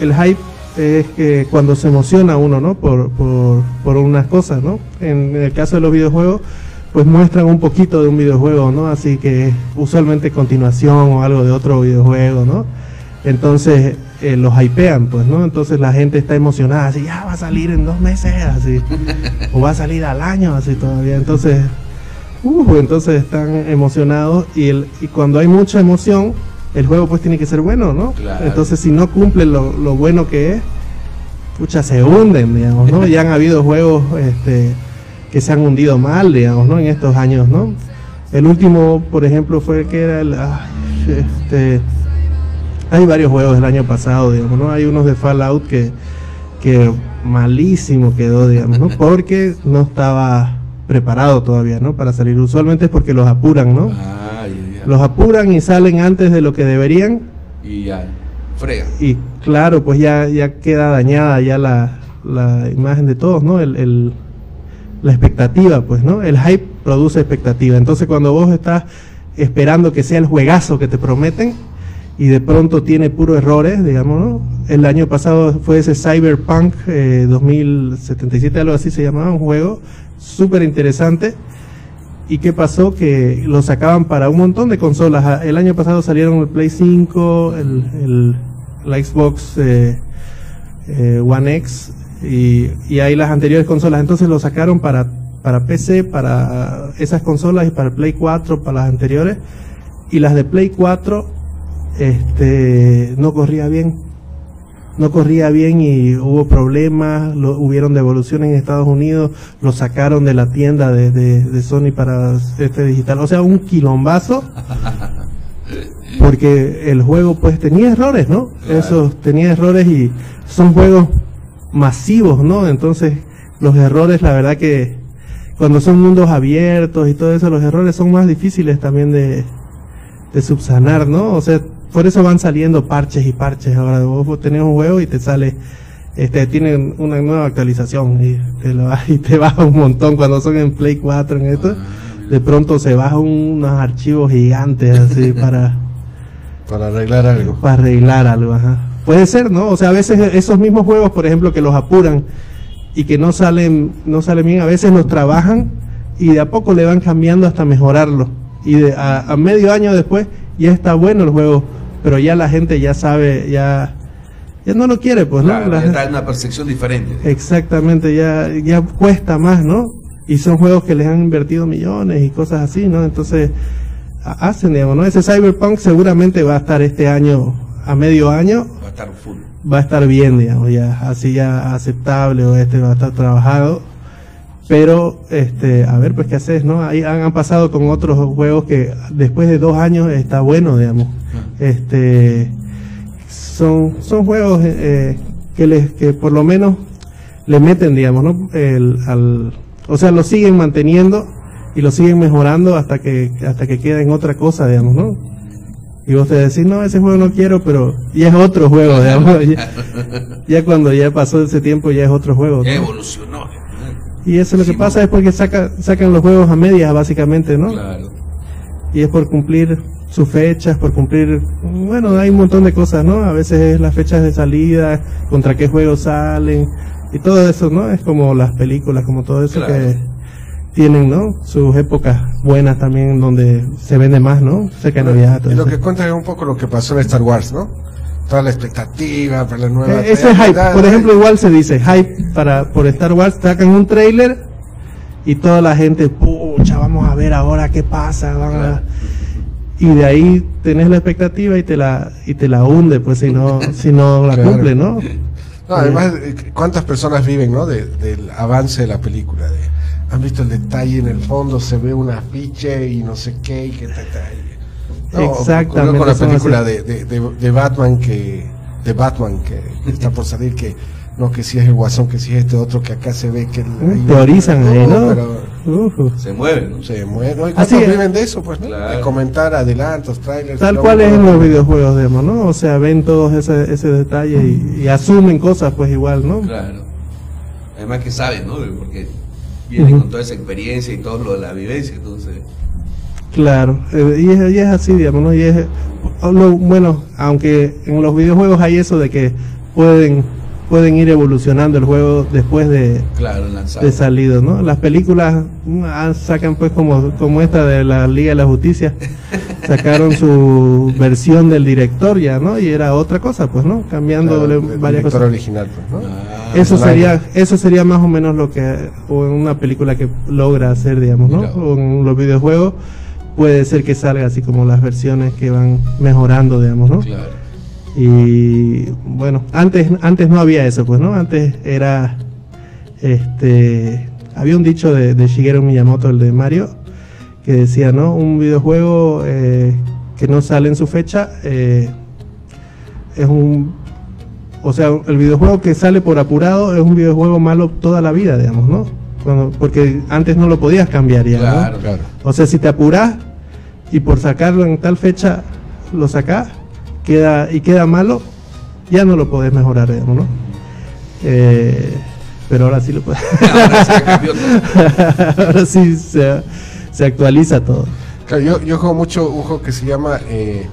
el hype es que cuando se emociona uno, ¿no? Por, por, por unas cosas, ¿no? En el caso de los videojuegos, pues muestran un poquito de un videojuego, ¿no? Así que usualmente continuación o algo de otro videojuego, ¿no? Entonces eh, los hypean, pues, ¿no? Entonces la gente está emocionada, así, ya va a salir en dos meses, así, o va a salir al año, así todavía. Entonces, uh, entonces están emocionados y, el, y cuando hay mucha emoción, el juego pues tiene que ser bueno, ¿no? Claro. Entonces si no cumple lo, lo bueno que es, pucha, se hunden, digamos, ¿no? Ya han habido juegos este, que se han hundido mal, digamos, ¿no? En estos años, ¿no? El último, por ejemplo, fue que era el... ay, este, hay varios juegos del año pasado, digamos, ¿no? Hay unos de Fallout que, que malísimo quedó, digamos, ¿no? Porque no estaba preparado todavía, ¿no? Para salir. Usualmente es porque los apuran, ¿no? Ah. Los apuran y salen antes de lo que deberían Y ya, frega. y claro, pues ya, ya queda dañada ya la, la imagen de todos, ¿no? El, el- la expectativa, pues, ¿no? El hype produce expectativa. Entonces cuando vos estás esperando que sea el juegazo que te prometen y de pronto tiene puros errores, digamos, ¿no? El año pasado fue ese Cyberpunk eh, 2077, algo así se llamaba, un juego súper interesante. ¿Y qué pasó? Que lo sacaban para un montón de consolas. Ah, El año pasado salieron el Play 5, el, la Xbox eh, eh, One X y, y ahí las anteriores consolas. Entonces lo sacaron para, para PC, para esas consolas y para el Play 4, para las anteriores. Y las de Play 4 este, no corría bien. No corría bien y hubo problemas, lo, hubieron devoluciones en Estados Unidos, lo sacaron de la tienda de, de, de Sony para este digital. O sea, un quilombazo porque el juego pues tenía errores, ¿no? Esos tenía errores y son juegos masivos, ¿no? Entonces los errores, la verdad que cuando son mundos abiertos y todo eso, los errores son más difíciles también de, de subsanar, ¿no? O sea, por eso van saliendo parches y parches. Ahora vos tenés un juego y te sale, este, tienen una nueva actualización y te, lo, y te baja un montón cuando son en Play 4 en esto. De pronto se bajan unos archivos gigantes así para Para arreglar algo. para arreglar algo, ajá. Puede ser, ¿no? O sea, a veces esos mismos juegos, por ejemplo, que los apuran y que no salen, no salen bien, a veces los trabajan y de a poco le van cambiando hasta mejorarlo. Y de, a, a medio año después ya está bueno el juego, pero ya la gente ya sabe, ya, ya no lo quiere, pues, ¿no? Claro, La- ya está en una percepción diferente. Exactamente, ya, ya cuesta más, ¿no? Y son juegos que les han invertido millones y cosas así, ¿no? Entonces, ha- hacen, digamos, ¿no? Ese Cyberpunk seguramente va a estar este año, a medio año, Va a estar full. va a estar bien, digamos, ya, así ya aceptable o este va a estar trabajado. Pero, este, a ver, pues, ¿qué haces, no? Ahí han, han pasado con otros juegos que después de dos años está bueno, digamos. Este, son, son juegos eh, que les, que por lo menos le meten, digamos, ¿no? El, al, o sea, lo siguen manteniendo y lo siguen mejorando hasta que, hasta que queda en otra cosa, digamos, ¿no? Y vos te decís, no, ese juego no quiero, pero ya es otro juego, digamos. Ya, ya cuando ya pasó ese tiempo, ya es otro juego. Evolucionó. Y eso lo que pasa es porque saca, sacan los juegos a medias, básicamente, ¿no? Claro. Y es por cumplir sus fechas, por cumplir, bueno, hay un montón de cosas, ¿no? A veces es las fechas de salida, contra qué juegos salen, y todo eso, ¿no? Es como las películas, como todo eso Claro. que tienen, ¿no? Sus épocas buenas también donde se vende más, ¿no? Cerca de Navidad, todo Y lo eso. que cuenta es un poco lo que pasó en Star Wars, ¿no? Toda la expectativa para la nueva. Eh, ese hype, por ejemplo, igual se dice hype para por Star Wars, sacan un trailer y toda la gente, pucha, vamos a ver ahora qué pasa, van a-". y de ahí tenés la expectativa y te la y te la hunde, pues si no si no la Claro. cumple, ¿no? No, además, eh, ¿cuántas personas viven, no? De- del avance de la película. De, han visto el detalle en el fondo, se ve un afiche y no sé qué, y qué tal, tal. No, Exactamente, Con la película de, de, de- de Batman que de Batman que, que está por salir que no que si es el guasón que si es este otro que acá se ve que el- ahí- Teorizan ahí, ¿no? pero Ujú. Se mueven, ¿no? se mueve ¿no? ¿Y Así es. viven de eso pues ¿no? de comentar adelantos trailers Tal y cual es en los videojuegos, digamos, ¿no? O sea, ven todos ese, ese detalle y, y asumen cosas, pues igual, ¿no? Claro. Además que saben, ¿no? Porque vienen Ujú. con toda esa experiencia y todo lo de la vivencia, entonces. Claro, eh, y, es, y es así, digamos, ¿no? Y es, lo- bueno, aunque en los videojuegos hay eso de que pueden pueden ir evolucionando el juego después de, Claro, lanzado. de salido, ¿no? Las películas mm, ah, sacan pues como, como esta de la Liga de la Justicia, sacaron su versión del director ya, ¿no? Y era otra cosa, pues, ¿no? Claro, el varias director cosas. original pues, ¿no? Eso Online. sería, eso sería más o menos lo que o en una película que logra hacer, digamos, ¿no? O en los videojuegos puede ser que salga así como las versiones que van mejorando, digamos, ¿no? Claro. Y bueno, antes antes no había eso, pues, ¿no? Antes era este había un dicho de, de Shigeru Miyamoto, el de Mario, que decía, ¿no? Un videojuego eh, que no sale en su fecha eh, es un o sea, el videojuego que sale por apurado es un videojuego malo toda la vida, digamos, ¿no? Cuando- porque antes no lo podías cambiar ya, ¿no? Claro, claro. O sea, si te apurás y por sacarlo en tal fecha lo sacás queda, y queda malo, ya no lo podés mejorar, digamos, ¿no? Eh, pero ahora sí lo puedes. Ahora ahora sí se, se actualiza todo. Claro, yo, yo juego mucho un juego que se llama eh,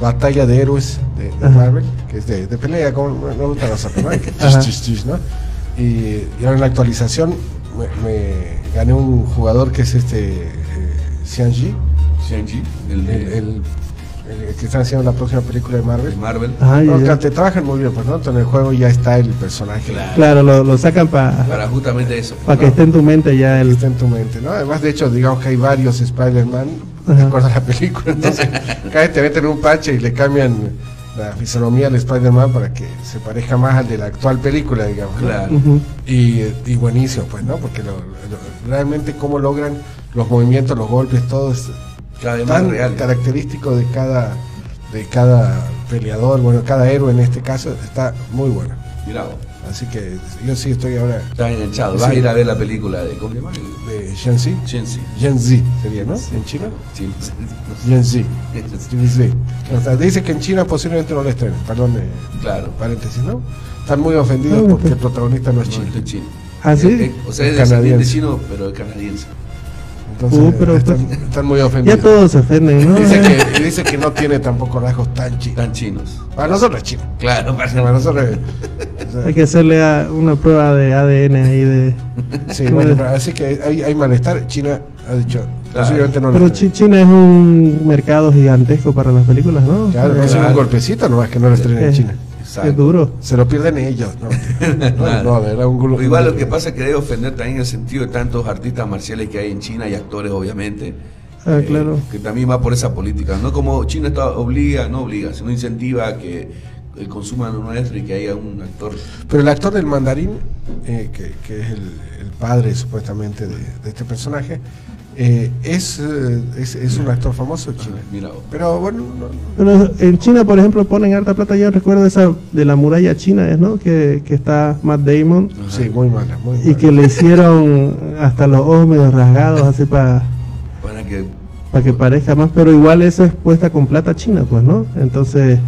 Batalla de Héroes de, de. Marvel, que es de, de pelea, como no me gustan los ¿no? Y, y ahora en la actualización me, me gané un jugador que es este eh, Xianji, Shang-Chi, el el, de el- el que están haciendo la próxima película de Marvel. Marvel. Ah, ya, No, ya. claro, te trabajan muy bien, pues, ¿no? Entonces, en el juego ya está el personaje. Claro, lo, lo sacan para Para justamente eso. para que esté en tu mente ya el. Está en tu mente, ¿no? Además, de hecho, digamos que hay varios Spider-Man, de Ajá. acuerdo a la película. Entonces, cada vez te meten un parche y le cambian la fisonomía al Spider-Man para que se parezca más al de la actual película, digamos. ¿no? Claro. Ujú. Y, y buenísimo, pues, ¿no? Porque lo- lo- realmente cómo logran los movimientos, los golpes, todo es Tan real. característico de cada, de cada peleador, bueno, cada héroe en este caso, está muy bueno. Mira vos, Así que yo sí estoy ahora está enganchado. Vas a Sí. ir a ver la película de ¿cómo se llama? de Shenzi. Shenzi. Gen Z sería, ¿no? En China. Sí. Gen Z. Gen Z. O sea, dice que en China posiblemente no lo estrenen, perdón, eh, Claro. paréntesis, ¿no? Están muy ofendidos porque el protagonista no es No, chino. este es chino. ¿Ah, sí? Eh, eh, o sea, es Es descendiente chino, pero es canadiense. Entonces Uh, pero- están, están muy Ya ofendidos. todos se ofenden, ¿no? Dice que, dice que no tiene tampoco rasgos tan chinos. Tan chinos. Para nosotros es chino. Claro, para nosotros es- o sea, Hay que hacerle a- una prueba de ADN ahí de. Sí, bueno, pero así que hay, hay malestar. China ha dicho, posiblemente no Pero China es un mercado gigantesco para las películas, ¿no? Claro, Eh, no es un golpecito nomás que no lo estrenen en eh, China. Exacto. Es duro. Se lo pierden ellos, ¿no? No, no, era un grupo. Igual lo que pasa es que debe ofender también el sentido de tantos artistas marciales que hay en China y actores, obviamente. Ah, eh, claro. Que también va por esa política. No como China está, obliga, no obliga, sino incentiva a que el consumo nuestro y que haya un actor. Pero el actor del mandarín, eh, que, que es el, el padre supuestamente de, de este personaje, eh, es, eh, es, es un actor famoso en China. Mira. Pero bueno, no- en China, por ejemplo, ponen harta plata. Yo recuerdo esa de la muralla china, ¿es, ¿no? Que, que está Matt Damon. sí, muy mala, muy Y que le hicieron hasta los ojos medio rasgados, así para Para que para que parezca más. Pero igual eso es puesta con plata china, pues, ¿no? Entonces,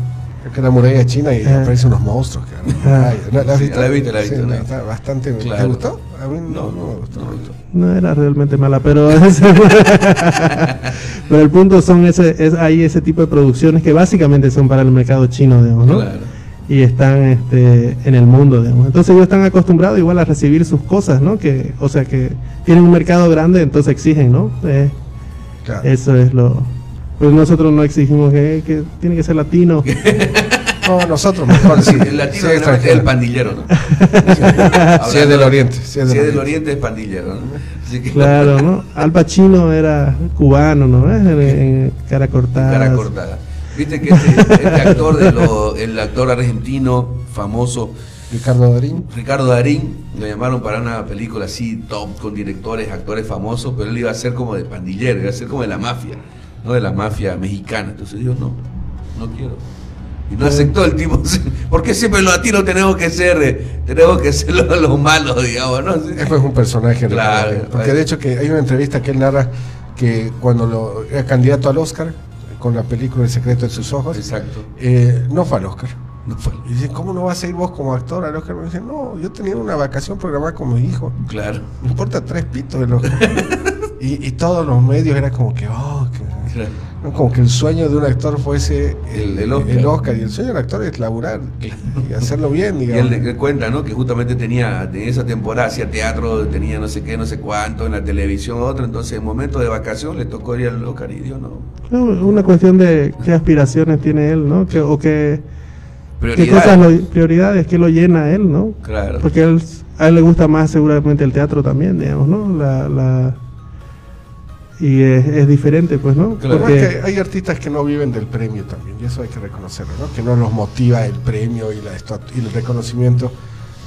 Creo que la muralla china y Ah. aparecen unos monstruos. Ah. Ay, ¿la, la has Sí, visto? la Sí, he está bastante. ¿Te Claro. gustó? A mí no, No, no, no, me gustó. no me gustó. no era realmente mala, pero pero el punto son ese es hay ese tipo de producciones que básicamente son para el mercado chino, digamos, ¿no? Claro. Y están este, en el mundo, digamos. Entonces ellos están acostumbrados igual a recibir sus cosas, ¿no? Que, o sea, que tienen un mercado grande, entonces exigen, ¿no? Eh, Claro. Eso es lo... Pues nosotros no exigimos que, que tiene que ser latino. No, nosotros mejor. Sí, el latino Sí, es el pandillero, ¿no? Si es del oriente. Si es Si del es del oriente. oriente es pandillero, ¿no? Así que- Claro, ¿no? Al Pacino era cubano, ¿no? En, en cara cortada. cara cortada. Viste que este, este actor, de lo- el actor argentino famoso, Ricardo Darín. Ricardo Darín, lo llamaron para una película así, top, con directores, actores famosos, pero él iba a ser como de pandillero, iba a ser como de la mafia, no de la mafia mexicana. Entonces dijo, no, no quiero. Y no aceptó el tipo, porque siempre los latinos tenemos que ser, eh, tenemos que ser los, los malos, digamos, ¿no? Sí. Es un personaje. Claro. Porque de hecho que hay una entrevista que él narra que cuando lo, era candidato al Oscar con la película El secreto de sus ojos, Exacto. eh, no fue al Oscar. No fue. Y dicen, ¿cómo no vas a ir vos como actor al Oscar? Me dicen, no, yo tenía una vacación programada con mi hijo. Claro. Me importa tres pitos el Oscar. y, y todos los medios era como que, oh, que- Claro. ¿no? como que el sueño de un actor fuese El- el Oscar. Y el sueño del actor es laburar y hacerlo bien, Y él, él cuenta, ¿no? Que justamente tenía, en esa temporada hacía teatro, tenía no sé qué, no sé cuánto, en la televisión otro, entonces en momento de vacación le tocó ir al Oscar y dio, ¿no? Una cuestión de qué aspiraciones tiene él, ¿no? Que, o qué, qué cosas, lo, prioridades, qué lo llena a él, ¿no? Claro. Porque él, a él le gusta más seguramente el teatro también, digamos, ¿no? La, la, y es, es diferente, pues, ¿no? Pasa Porque- es que hay artistas que no viven del premio también, y eso hay que reconocerlo, ¿no? Que no los motiva el premio y, la estatu- y el reconocimiento.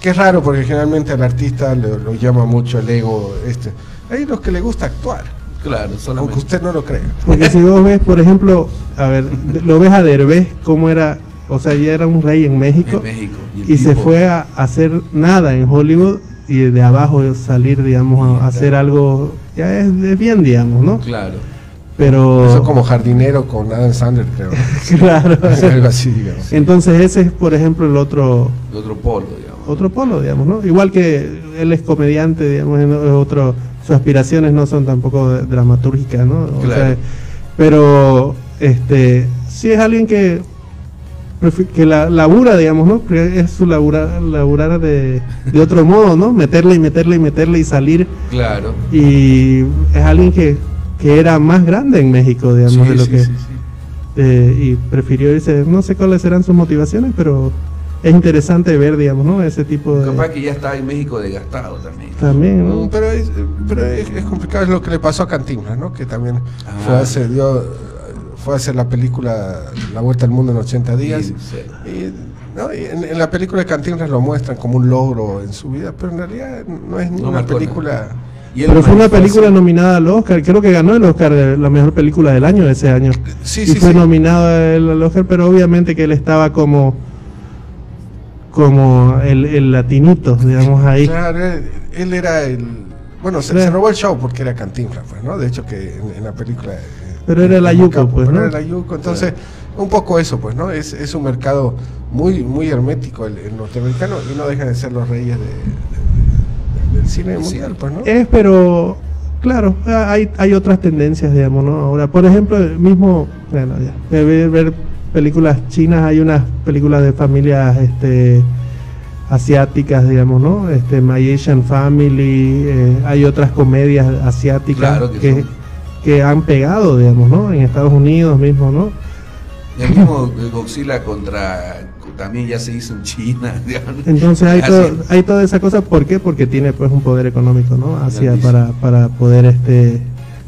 Que es raro porque generalmente al artista lo, lo llama mucho el ego. este Hay los que le gusta actuar, Claro, aunque usted no lo crea. Porque si vos ves, por ejemplo, a ver, lo ves a Derbez, cómo era, o sea, ya era un rey en México, En México. el y se fue a hacer nada en Hollywood y de abajo salir, digamos, a hacer algo, ya es, es bien, digamos, ¿no? Claro. Pero... Eso como jardinero con Adam Sandler, creo. Claro. Algo así, digamos. Entonces ese es, por ejemplo, el otro De otro polo, digamos. otro polo, digamos, ¿no? Igual que él es comediante, digamos, es otro, sus aspiraciones no son tampoco dramatúrgicas, ¿no? O Claro. sea, pero este sí es alguien que que la, labura, digamos, ¿no? Que es su labura, laburar de, de otro modo, ¿no? Meterle y meterle y meterle y salir Claro. y es alguien que, que era más grande en México, digamos, Sí, de lo sí, que sí, sí. eh, y prefirió irse, no sé cuáles serán sus motivaciones, pero es interesante ver, digamos, ¿no? Ese tipo de... Capaz que ya está en México desgastado también. También, ¿no? Mm, Pero, es, pero es, es complicado, es lo que le pasó a Cantinflas, ¿no? Que también Ah. fue, a hacer, dio, fue a hacer la película La Vuelta al Mundo en 80 días. Sí, sí. Y, ¿no? y en, en la película de Cantinflas lo muestran como un logro en su vida, pero en realidad no es No una película... Y Pero fue una película nominada al Oscar, creo que ganó el Oscar de la mejor película del año ese año. Sí, y sí, fue sí. nominado al Oscar, pero obviamente que él estaba como como el, el latinito, digamos ahí. Claro, él, él era el... Bueno, se, robó el show porque era Cantinflas, pues, ¿no? De hecho que en, en la película... Pero era la yuco, Campo, pues, pero ¿no? era la yuco, entonces... Un poco eso, pues, ¿no? Es, es un mercado muy muy hermético el, el norteamericano y no dejan de ser los reyes de- de- de- del cine mundial, pues, ¿no? Es, pero claro, hay, hay otras tendencias, digamos, ¿no? Ahora, por ejemplo, el mismo, bueno, ya, ver, ver películas chinas, hay unas películas de familias este, asiáticas, digamos, ¿no? Este, My Asian Family, eh, hay otras comedias asiáticas Claro que que, son. Que han pegado, digamos, ¿no? En Estados Unidos mismo, ¿no? El mismo Godzilla contra también ya se hizo en China. digamos. Entonces hay, todo- hay toda esa cosa, ¿por qué? Porque tiene pues un poder económico, ¿no? Hacia para, para poder este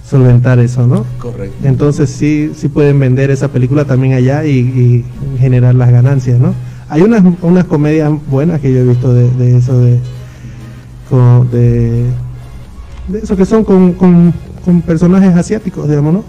solventar eso, ¿no? Correcto. Entonces sí, sí pueden vender esa película también allá y, y generar las ganancias, ¿no? Hay unas, unas comedias buenas que yo he visto de, de eso de, con- de de eso que son con, con, con personajes asiáticos, digamos, ¿no?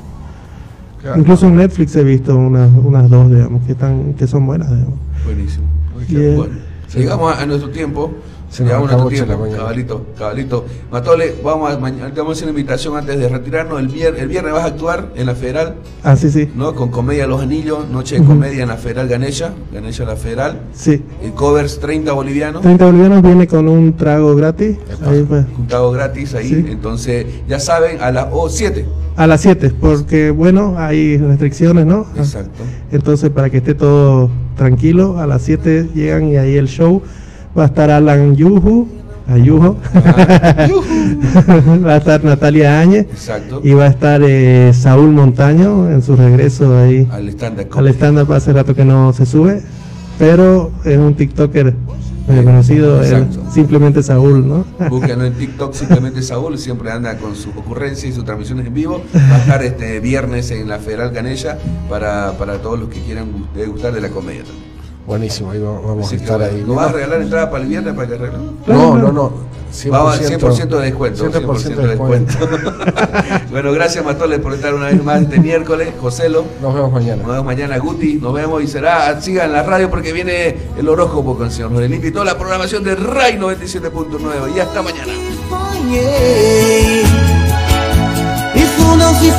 Claro. Incluso en Netflix he visto unas, unas dos, digamos, que están que son buenas, digamos. Buenísimo. Y, eh, Bueno, llegamos a, a nuestro tiempo. Se nos Llegamos a acabó, nuestro Chela, tiempo. mañana. Cabalito, cabalito. Matole, vamos a, mañana, te vamos a hacer una invitación antes de retirarnos. El, vier- el viernes vas a actuar en la Federal, Ah, sí, sí. ¿no? Con Comedia Los Anillos, Noche de. Comedia en la Federal Ganesha, Ganesha la Federal. Sí. Y covers 30 bolivianos. 30 bolivianos viene con un trago gratis. Ahí, pues, Un trago gratis ahí. Sí. Entonces, ya saben, a las 7. a las 7, porque bueno, hay restricciones, ¿no? Exacto. Entonces, para que esté todo tranquilo, a las 7 llegan y ahí el show va a estar Alan Yuhu, Ayujo, va a estar Natalia Áñez Exacto. y va a estar eh, Saúl Montaño en su regreso ahí Al stand-up al stand-up hace rato que no se sube, pero es un TikToker medio conocido, él, Exacto. simplemente Saúl, ¿no? Búsquenlo en TikTok, simplemente Saúl, siempre anda con sus ocurrencias y sus transmisiones en vivo. Va a estar este viernes en la Federal Ganella para, para todos los que quieran gu- gustar de la comedia también. Buenísimo, ahí va- vamos a estar ahí. ¿Nos vas a regalar entrada para el viernes para que arreglen? No, no, no. 100%, Vamos, 100% de descuento. 100% de descuento. bueno, gracias Matoles por estar una vez más este miércoles. Joselo. Nos vemos mañana. Nos vemos mañana, Guti. Nos vemos y será. Sigan la radio porque viene el horóscopo con el señor Norelito y toda la programación de RAI 97.9. Y hasta mañana. If you